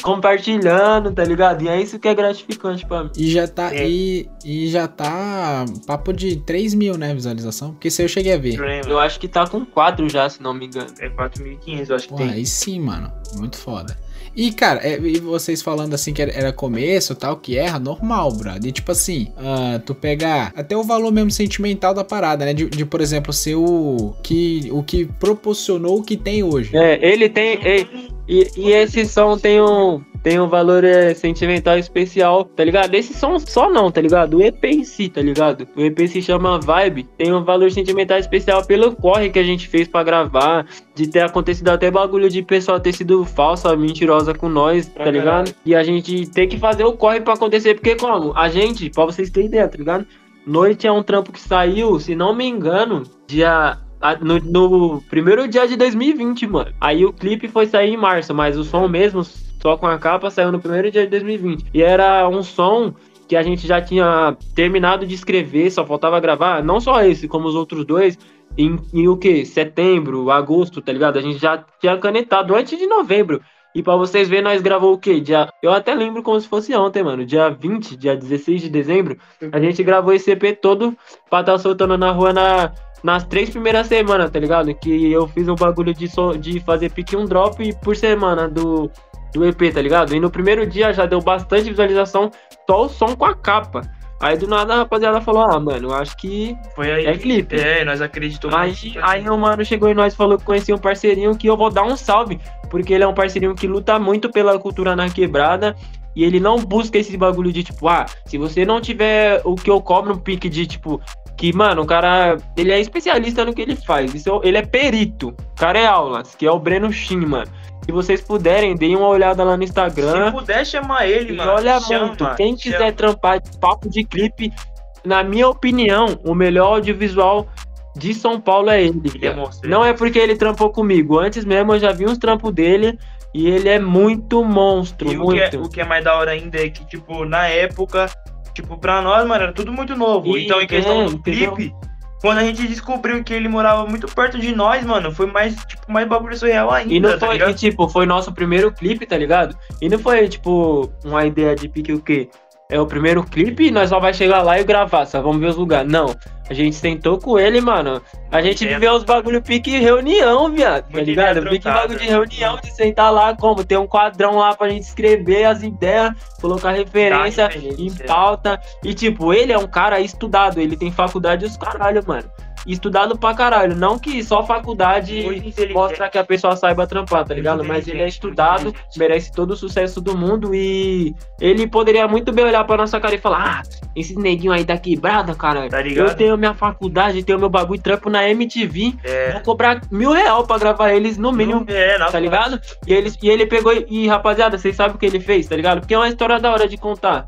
compartilhando, tá ligado? E é isso que é gratificante pra mim. E já tá. É. E, e já tá papo de 3 mil, né? Visualização. Porque se eu cheguei a ver. Eu acho que tá com 4 já, se não me engano. É 4.500, eu acho que Pô, tem. aí sim, mano. Muito foda. E, cara, é, e vocês falando assim que era, começo tal, que erra, normal, brother. E tipo assim, ah, tu pegar até o valor mesmo sentimental da parada, né? De, de, por exemplo, ser o que, o que proporcionou o que tem hoje. É, ele tem. E, e esse som tem um, tem um valor é, sentimental especial, tá ligado? Esse som só não, tá ligado? O EP em si, tá ligado? O EP se chama Vibe, tem um valor sentimental especial pelo corre que a gente fez pra gravar, de ter acontecido até bagulho de pessoal ter sido falsa, mentirosa com nós, tá ligado? E a gente ter que fazer o corre pra acontecer, porque como? A gente, pra vocês terem ideia, tá ligado? Noite é um trampo que saiu, se não me engano, dia no, no primeiro dia de 2020, mano. Aí o clipe foi sair em março, mas o som mesmo, só com a capa, saiu no primeiro dia de 2020. E era um som que a gente já tinha terminado de escrever, só faltava gravar, não só esse, como os outros dois, em, em o que? Setembro, agosto, tá ligado? A gente já tinha canetado antes de novembro. E pra vocês verem, nós gravou o quê? Dia... Eu até lembro como se fosse ontem, mano. Dia 20, dia 16 de dezembro, a gente gravou esse EP todo pra estar soltando na rua na, nas três primeiras semanas, tá ligado? Que eu fiz um bagulho de, so- de fazer pique um drop por semana do, do EP, tá ligado? E no primeiro dia já deu bastante visualização, só o som com a capa. Aí do nada a rapaziada falou: Ah, mano, acho que Foi aí. é clipe. É, nós acreditamos. Aí, aí o mano chegou em nós e falou que conhecia um parceirinho que eu vou dar um salve, porque ele é um parceirinho que luta muito pela cultura na quebrada. E ele não busca esse bagulho de tipo, ah, se você não tiver o que eu cobro um pique de tipo. Que, mano, o cara, ele é especialista no que ele faz. Isso, ele é perito. O cara é aulas, que é o Breno Shin, mano. Se vocês puderem, deem uma olhada lá no Instagram. Se puder chamar ele, E mano. olha chama, muito, quem chama. quiser trampar de papo de clipe, na minha opinião, o melhor audiovisual de São Paulo é ele. Ele é. Não é porque ele trampou comigo, antes mesmo eu já vi uns trampos dele e ele é muito monstro, E o que, é, muito. o que é mais da hora ainda é que, tipo, na época, tipo, pra nós, mano, era tudo muito novo. E- então, em questão é, do entendeu? Quando a gente descobriu que ele morava muito perto de nós, mano, foi mais, tipo, mais bagulho surreal ainda, E não tá foi, e, tipo, foi nosso primeiro clipe, tá ligado? E não foi, tipo, uma ideia de pique o quê? É o primeiro clipe e nós só vai chegar lá e gravar, só vamos ver os lugares. Não, a gente sentou com ele, mano. A gente Ideia- viveu os bagulho pique reunião, viado, tá ligado? Pique bagulho de reunião, de sentar lá, como? Ter um quadrão lá pra gente escrever as ideias, colocar referência Tá, referência. em pauta. E, tipo, ele é um cara estudado, ele tem faculdade e os caralho, mano. Estudado pra caralho. Não que só faculdade mostra que a pessoa saiba trampar, tá ligado? Mas ele é estudado, merece todo o sucesso do mundo e ele poderia muito bem olhar pra nossa cara e falar: Ah, esses neguinho aí da quebrada, cara. Tá ligado? Eu tenho minha faculdade, tenho meu bagulho, trampo na MTV. É, Vou cobrar mil real pra gravar eles no mínimo. é, Tá ligado? E ele, e ele pegou e, e, rapaziada, vocês sabem o que ele fez, tá ligado? Porque é uma história da hora de contar.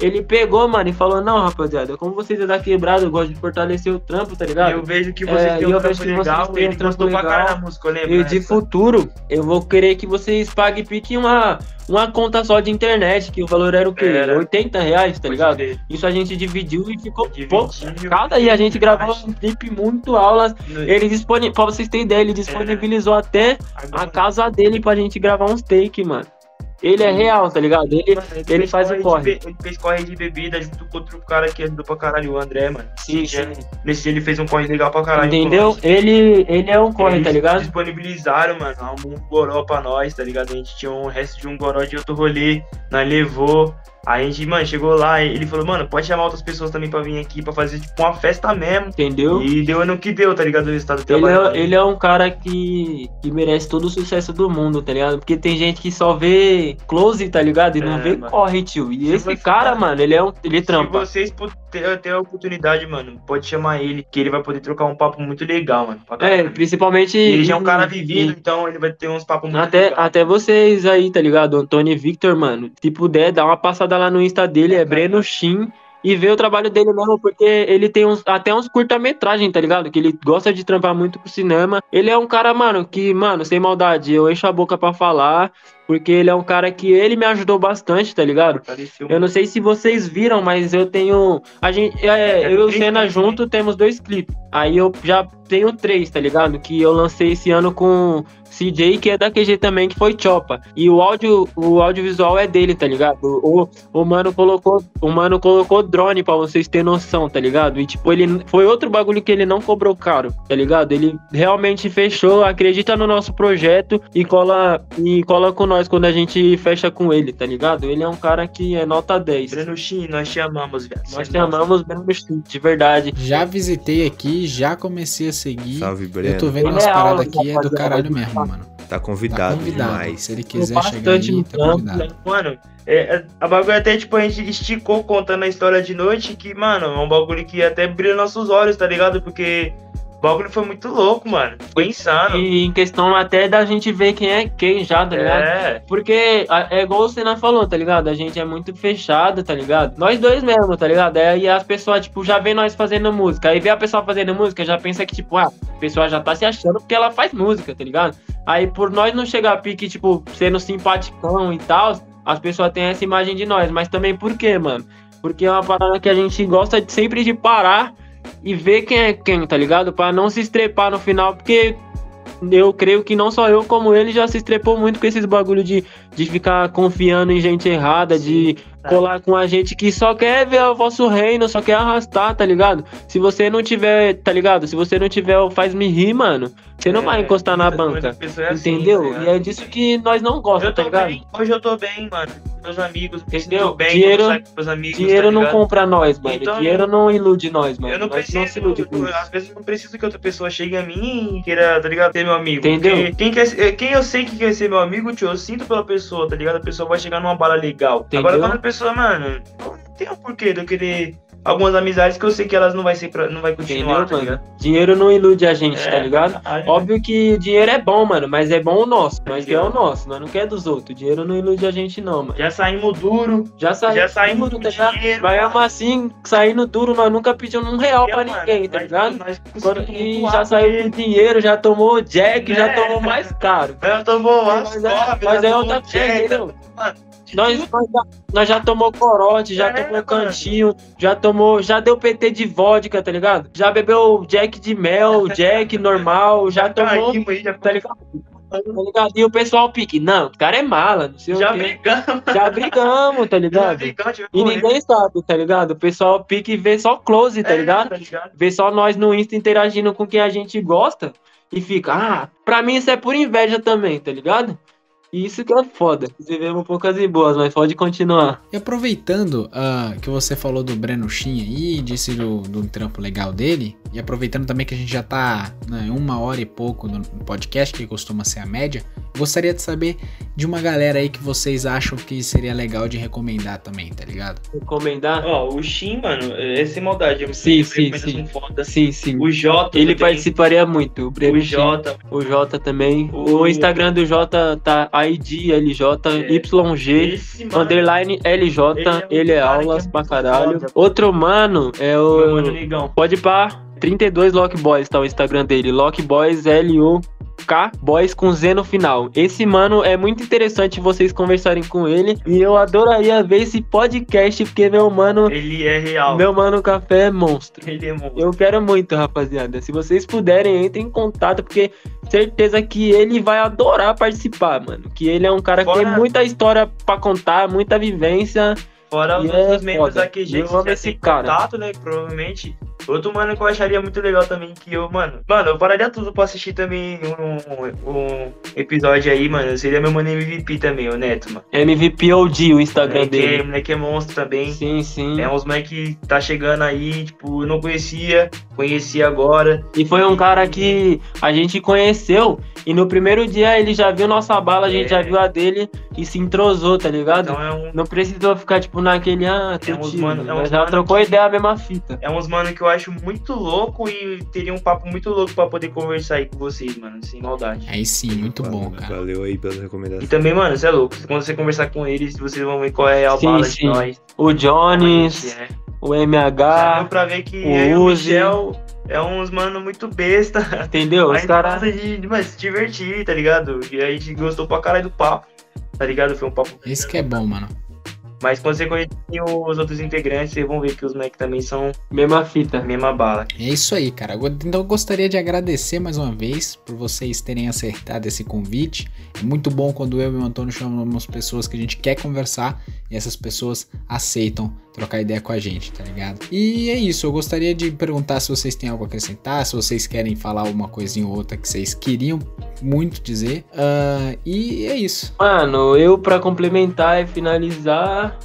Ele pegou, mano, e falou: Não, rapaziada, como vocês é da quebrada, eu gosto de fortalecer o trampo, tá ligado? Eu vejo que vocês É, têm e eu um trampo vocês legal, um ele trampo gostou pra legal. caralho música, eu lembro. E né? de futuro, eu vou querer que vocês paguem pique uma, uma conta só de internet, que o valor era o quê? Era. 80 reais, tá ligado? Isso a gente dividiu e ficou pouco. Cada e a gente gravou um clipe muito aulas. Ele disponibilizou, pra vocês terem ideia, ele disponibilizou até a casa dele pra gente gravar uns take, mano. Ele é real, tá ligado? Ele, Mano, ele faz o corre. Ele fez corre de bebida junto com outro cara que ajudou pra caralho, o André, mano. sim, Esse dia- sim. Nesse dia ele fez um corre legal pra caralho. Entendeu? Ele, ele é um corre, Eles tá ligado? disponibilizaram, mano, um goró pra nós, tá ligado? A gente tinha um resto de um goró de outro rolê, nós levou. A gente, mano, chegou lá e ele falou, mano, pode chamar outras pessoas também pra vir aqui pra fazer, tipo, uma festa mesmo. Entendeu? E deu no que deu, tá ligado? O resultado do Ele é, ele é um cara que, que merece todo o sucesso do mundo, tá ligado? Porque tem gente que só vê close, tá ligado? E não É, vê mano. corre, tio. E Se esse você- cara, mano, ele é um. Ele Se trampa. vocês pu- ter, ter a oportunidade, mano, pode chamar ele, que ele vai poder trocar um papo muito legal, mano. É, principalmente. E ele já é um cara e- vivido, então ele vai ter uns papos muito Até, legais. até vocês aí, tá ligado? Antônio e Victor, mano. Se puder, dá uma passada lá no Insta dele, é Breno Shin. E ver o trabalho dele mesmo, porque ele tem uns, até uns curta-metragem, tá ligado? Que ele gosta de trampar muito com cinema. Ele é um cara, mano, que, mano, sem maldade, eu encho a boca pra falar. Porque ele é um cara que ele me ajudou bastante, tá ligado? Apareceu Eu não sei se vocês viram, mas eu tenho. A gente, é, eu e o Senna junto temos dois clipes. Aí eu já tenho três, tá ligado? Que eu lancei esse ano com CJ, que é da QG também, que foi Chopa. E o áudio, o audiovisual é dele, tá ligado? O, o mano colocou, o mano colocou drone pra vocês terem noção, tá ligado? E tipo, ele foi outro bagulho que ele não cobrou caro, tá ligado? Ele realmente fechou, acredita no nosso projeto e cola e cola com nós quando a gente fecha com ele, tá ligado? Ele é um cara que é nota 10. Breno Shin, nós te amamos, velho. Nós te é amamos, Breno Schmidt, de verdade. Já visitei aqui, já comecei a seguir. Salve, Eu Breno. tô vendo Ele umas é paradas aqui, é do caralho mesmo, mano. Tá Tá convidado, convidado. demais. Se ele quiser chegar bastante aí, no tá convidado. né? Mano, é, é, a bagulho até, tipo, a gente esticou contando a história de noite, que, mano, é um bagulho que até brilha nossos olhos, tá ligado? Porque o bagulho foi muito louco, mano. Foi insano. E em questão até da gente ver quem é quem já, tá ligado? É, Porque é igual o Senna falou, tá ligado? A gente é muito fechado, tá ligado? Nós dois mesmo, tá ligado? Aí as pessoas, tipo, já vê nós fazendo música. Aí vê a pessoa fazendo música, já pensa que, tipo, ah, a pessoa já tá se achando porque ela faz música, tá ligado? Aí por nós não chegar a pique, tipo, sendo simpaticão e tal, as pessoas têm essa imagem de nós. Mas também por quê, mano? Porque é uma parada que a gente gosta de, sempre de parar e ver quem é quem, tá ligado? Pra não se estrepar no final, porque eu creio que não só eu, como ele, já se estrepou muito com esses bagulho de, de ficar confiando em gente errada, de. Colar com a gente que só quer ver o vosso reino, só quer arrastar, tá ligado? Se você não tiver, tá ligado? Se você não tiver o faz-me rir, mano, você não É, vai encostar na banca. é assim, entendeu? tá e é disso que nós não gostamos, tá ligado? bem, hoje eu tô bem, mano. Meus amigos, Entendeu? bem, Dinheiro- meus amigos, Dinheiro tá não compra nós, mano. Então, Dinheiro não ilude nós, mano. Eu não nós preciso, não eu- às vezes eu não preciso que outra pessoa chegue a mim e queira, tá ligado, ser meu amigo. Entendeu? Quem, quer, ser- quem eu sei que quer ser meu amigo, tio, eu sinto pela pessoa, tá ligado? A pessoa vai chegar numa bala legal. Entendeu? Agora quando a pessoa, mano, não tem um porquê de eu querer algumas amizades que eu sei que elas não vai ser pra, não vai continuar, Entendeu, tá mano? ligado? Dinheiro não ilude a gente, É, tá ligado? caralho. Óbvio que dinheiro é bom, mano, mas é bom o nosso. Nós quer o nosso, nós não quer dos outros. Dinheiro não ilude a gente, não, mano. Já saímos duro, Já saímos, já saímos duro, com tá ligado? Mas mesmo assim, saindo duro, nós nunca pedimos um real pra mano, ninguém, tá ligado? nós Quando- e já saiu dinheiro, já tomou jack, já É. tomou mais caro. <laughs> Já tomou Mas as é, mas já é outra coisa, mano. Nós, nós, já, nós já tomou corote, já É, tomou cantinho, já tomou, já deu PT de vodka, tá ligado? Já bebeu jack de mel, <laughs> jack normal, já tomou, tá ligado? Tá ligado? E o pessoal pique, não, o cara é mala, não sei Já o quê. brigamos, Já brigamos, tá <laughs> já ligado? brigamos, E correr. ninguém sabe, tá ligado? O pessoal pique e vê só close, tá É, ligado? Tá ligado? Vê só nós no Insta interagindo com quem a gente gosta e fica, ah, pra mim isso é por inveja também, tá ligado? E isso que é foda. Vivemos poucas e boas, mas pode continuar. E aproveitando ah, que você falou do Breno Shin aí, disse do, do trampo legal dele, e aproveitando também que a gente já tá né, uma hora e pouco no podcast, que costuma ser a média, gostaria de saber de uma galera aí que vocês acham que seria legal de recomendar também, tá ligado? Recomendar? Ó, o Shin, mano, é sem maldade. Eu Sim, sim, recomendação foda. Sim, sim. O Jota. Ele também. participaria muito. O, Breno O Shin, Jota. o Jota também. O- O Instagram do Jota tá ID, LJ, É. YG. Underline LJ, Ele é ele é aulas é pra caralho. foda. Outro mano é Meu mano o. Pode pá, 32 Lock Boys tá o Instagram dele. Lock Boys, L-U-K, Boys com Z no final. Esse mano é muito interessante vocês conversarem com ele. E eu adoraria ver esse podcast, porque meu mano, Ele é real. meu mano Café é monstro. Ele é monstro. Eu quero muito, rapaziada. Se vocês puderem, entrem em contato, porque certeza que ele vai adorar participar, mano. Que ele é um cara que Fora- tem muita história pra contar, muita vivência. Fora os é outros membros foda. da QG que já esse tem cara. contato, né? Provavelmente. Outro mano que eu acharia muito legal também, que eu, mano. Mano, eu pararia tudo pra assistir também um, um episódio aí, mano. Seria meu mano MVP também, o Neto, mano. MVP OG, o Instagram moleque, é, dele. moleque é monstro também. Sim, sim. É uns moleque que tá chegando aí, tipo, eu não conhecia, conheci agora. E foi um cara que a gente conheceu e no primeiro dia ele já viu nossa bala, a gente É. já viu a dele e se entrosou, tá ligado? Então é um. Não precisou ficar, tipo, naquele, ah, É uns mano- é mas uns já mano trocou que- ideia, a mesma fita. É uns mano que eu acho muito louco e teria um papo muito louco pra poder conversar aí com vocês, mano, sem maldade. Aí sim, muito bom, cara. Valeu aí pela E recomendação. também, mano, você é louco. Quando você conversar com eles, vocês vão ver qual é a real Sim, bala sim. de nós. O Jones, É. o Já MH, deu pra ver que o eu e o. Michel é uns mano muito besta. entendeu? Mas Os caras. de, mano, se divertir, tá ligado? E a gente gostou pra caralho do papo. tá ligado? Foi um papo. Esse que é bom, mano. Mas quando você conhecer os outros integrantes, vocês vão ver que os moleques também são Mesma fita. mesma bala. É isso aí, cara. Agora, Então eu gostaria de agradecer mais uma vez por vocês terem acertado esse convite. É muito bom quando eu e o Antônio chamamos pessoas que a gente quer conversar e essas pessoas aceitam trocar ideia com a gente, tá ligado? E é isso. Eu gostaria de perguntar se vocês têm algo a acrescentar, se vocês querem falar uma coisinha ou outra que vocês queriam muito dizer. Ah, e é isso. Mano, eu pra complementar e finalizar,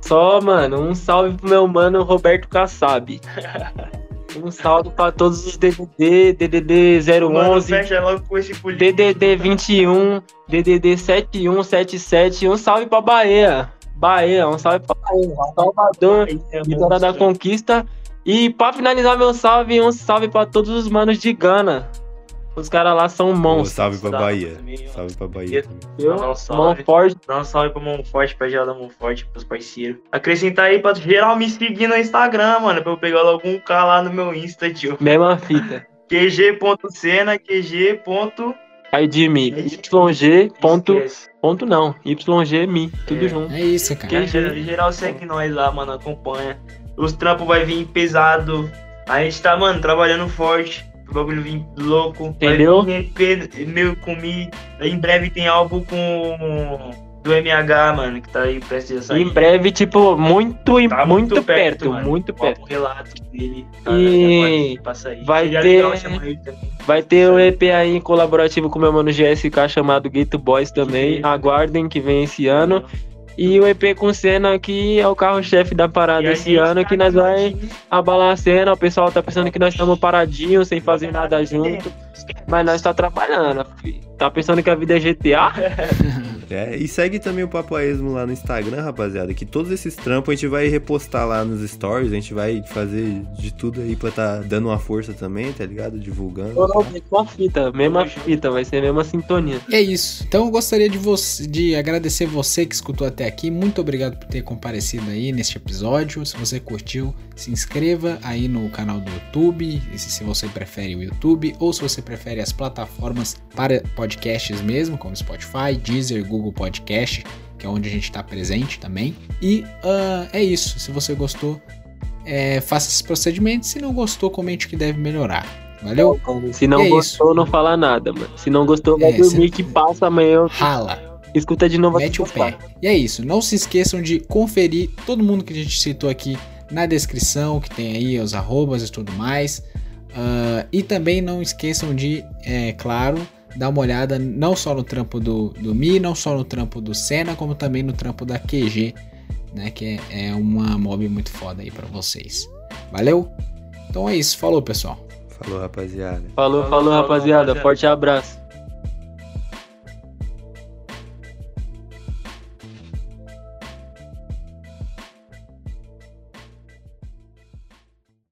só, mano, um salve pro meu mano Roberto Kassab. <laughs> Um salve pra todos os DDD, DDD Mano, 011, fecha logo com esse político. DDD 21, DDD 7177. Um salve pra Bahia. Bahia, um salve pra Bahia. Salvador, Vitória da Conquista. E pra finalizar meu salve, um salve pra todos os manos de Gana. Os caras lá são monstros. salve pra Salve Bahia. também, ó. Salve pra Bahia um salve. forte. Dá um salve pra Mão Forte, pra geral da Mão Forte, pros parceiros. Acrescentar aí pra geral me seguir no Instagram, mano, pra eu pegar logo um K lá no meu Insta, tio. Mesma fita. <laughs> QG.cena, QG. Aí de mim. YG. Ponto, ponto não. YG mi. Tudo É. junto. É isso, cara. Que- Geral, geral segue nós lá, mano, acompanha. Os trampos vai vir pesado. A gente tá, mano, trabalhando forte. O bagulho vir louco. Entendeu? Vai vir EP meu comigo. Em breve tem álbum com do MH, mano, que tá aí prestes a sair. Em breve, tipo, muito, Tá mano. muito, perto, muito O perto. álbum relato dele. tá, E aí. vai Seria ter- legal. Vai ter o EP aí em colaborativo com o meu mano GSK chamado Gate Boys também. Aguardem que vem esse ano. E o EP com cena que é o carro-chefe da parada esse ano tá que nós vai aqui, abalar a cena. O pessoal tá pensando que nós estamos paradinhos, sem fazer nada junto. Mas nós tá trabalhando. fi. Tá pensando que a vida é GTA? <laughs> É, e segue também o Papo a Esmo lá no Instagram, rapaziada. Que todos esses trampos a gente vai repostar lá nos stories. A gente vai fazer de tudo aí pra tá dando uma força também, tá ligado? Divulgando. Mesma fita, mesma fita, vai ser a mesma sintonia. É isso. Então eu gostaria de, você, de agradecer você que escutou até aqui. Muito obrigado por ter comparecido aí neste episódio. Se você curtiu, se inscreva aí no canal do YouTube, se se você prefere o YouTube, ou se você prefere as plataformas para podcasts mesmo, como Spotify, Deezer, Google Podcast, que é onde a gente está presente também. E ah, é isso. Se você gostou, é, faça esses procedimentos. Se não gostou, comente o que deve melhorar. Valeu? Se não é gostou, não fala nada, mano. Se não gostou, vai É, dormir se- que passa amanhã. Rala. Escuta de novo Mete o pé. E é isso. Não se esqueçam de conferir todo mundo que a gente citou aqui na descrição, que tem aí os arrobas e tudo mais. Ah, e também não esqueçam de, é claro, dar uma olhada não só no trampo do, do Mi, não só no trampo do Senna, como também no trampo da QG, né? Que é, é uma mob muito foda aí pra vocês. Valeu? Então é isso. Falou, pessoal. Falou, rapaziada. Falou, falou, Falou, rapaziada. rapaziada. Forte abraço.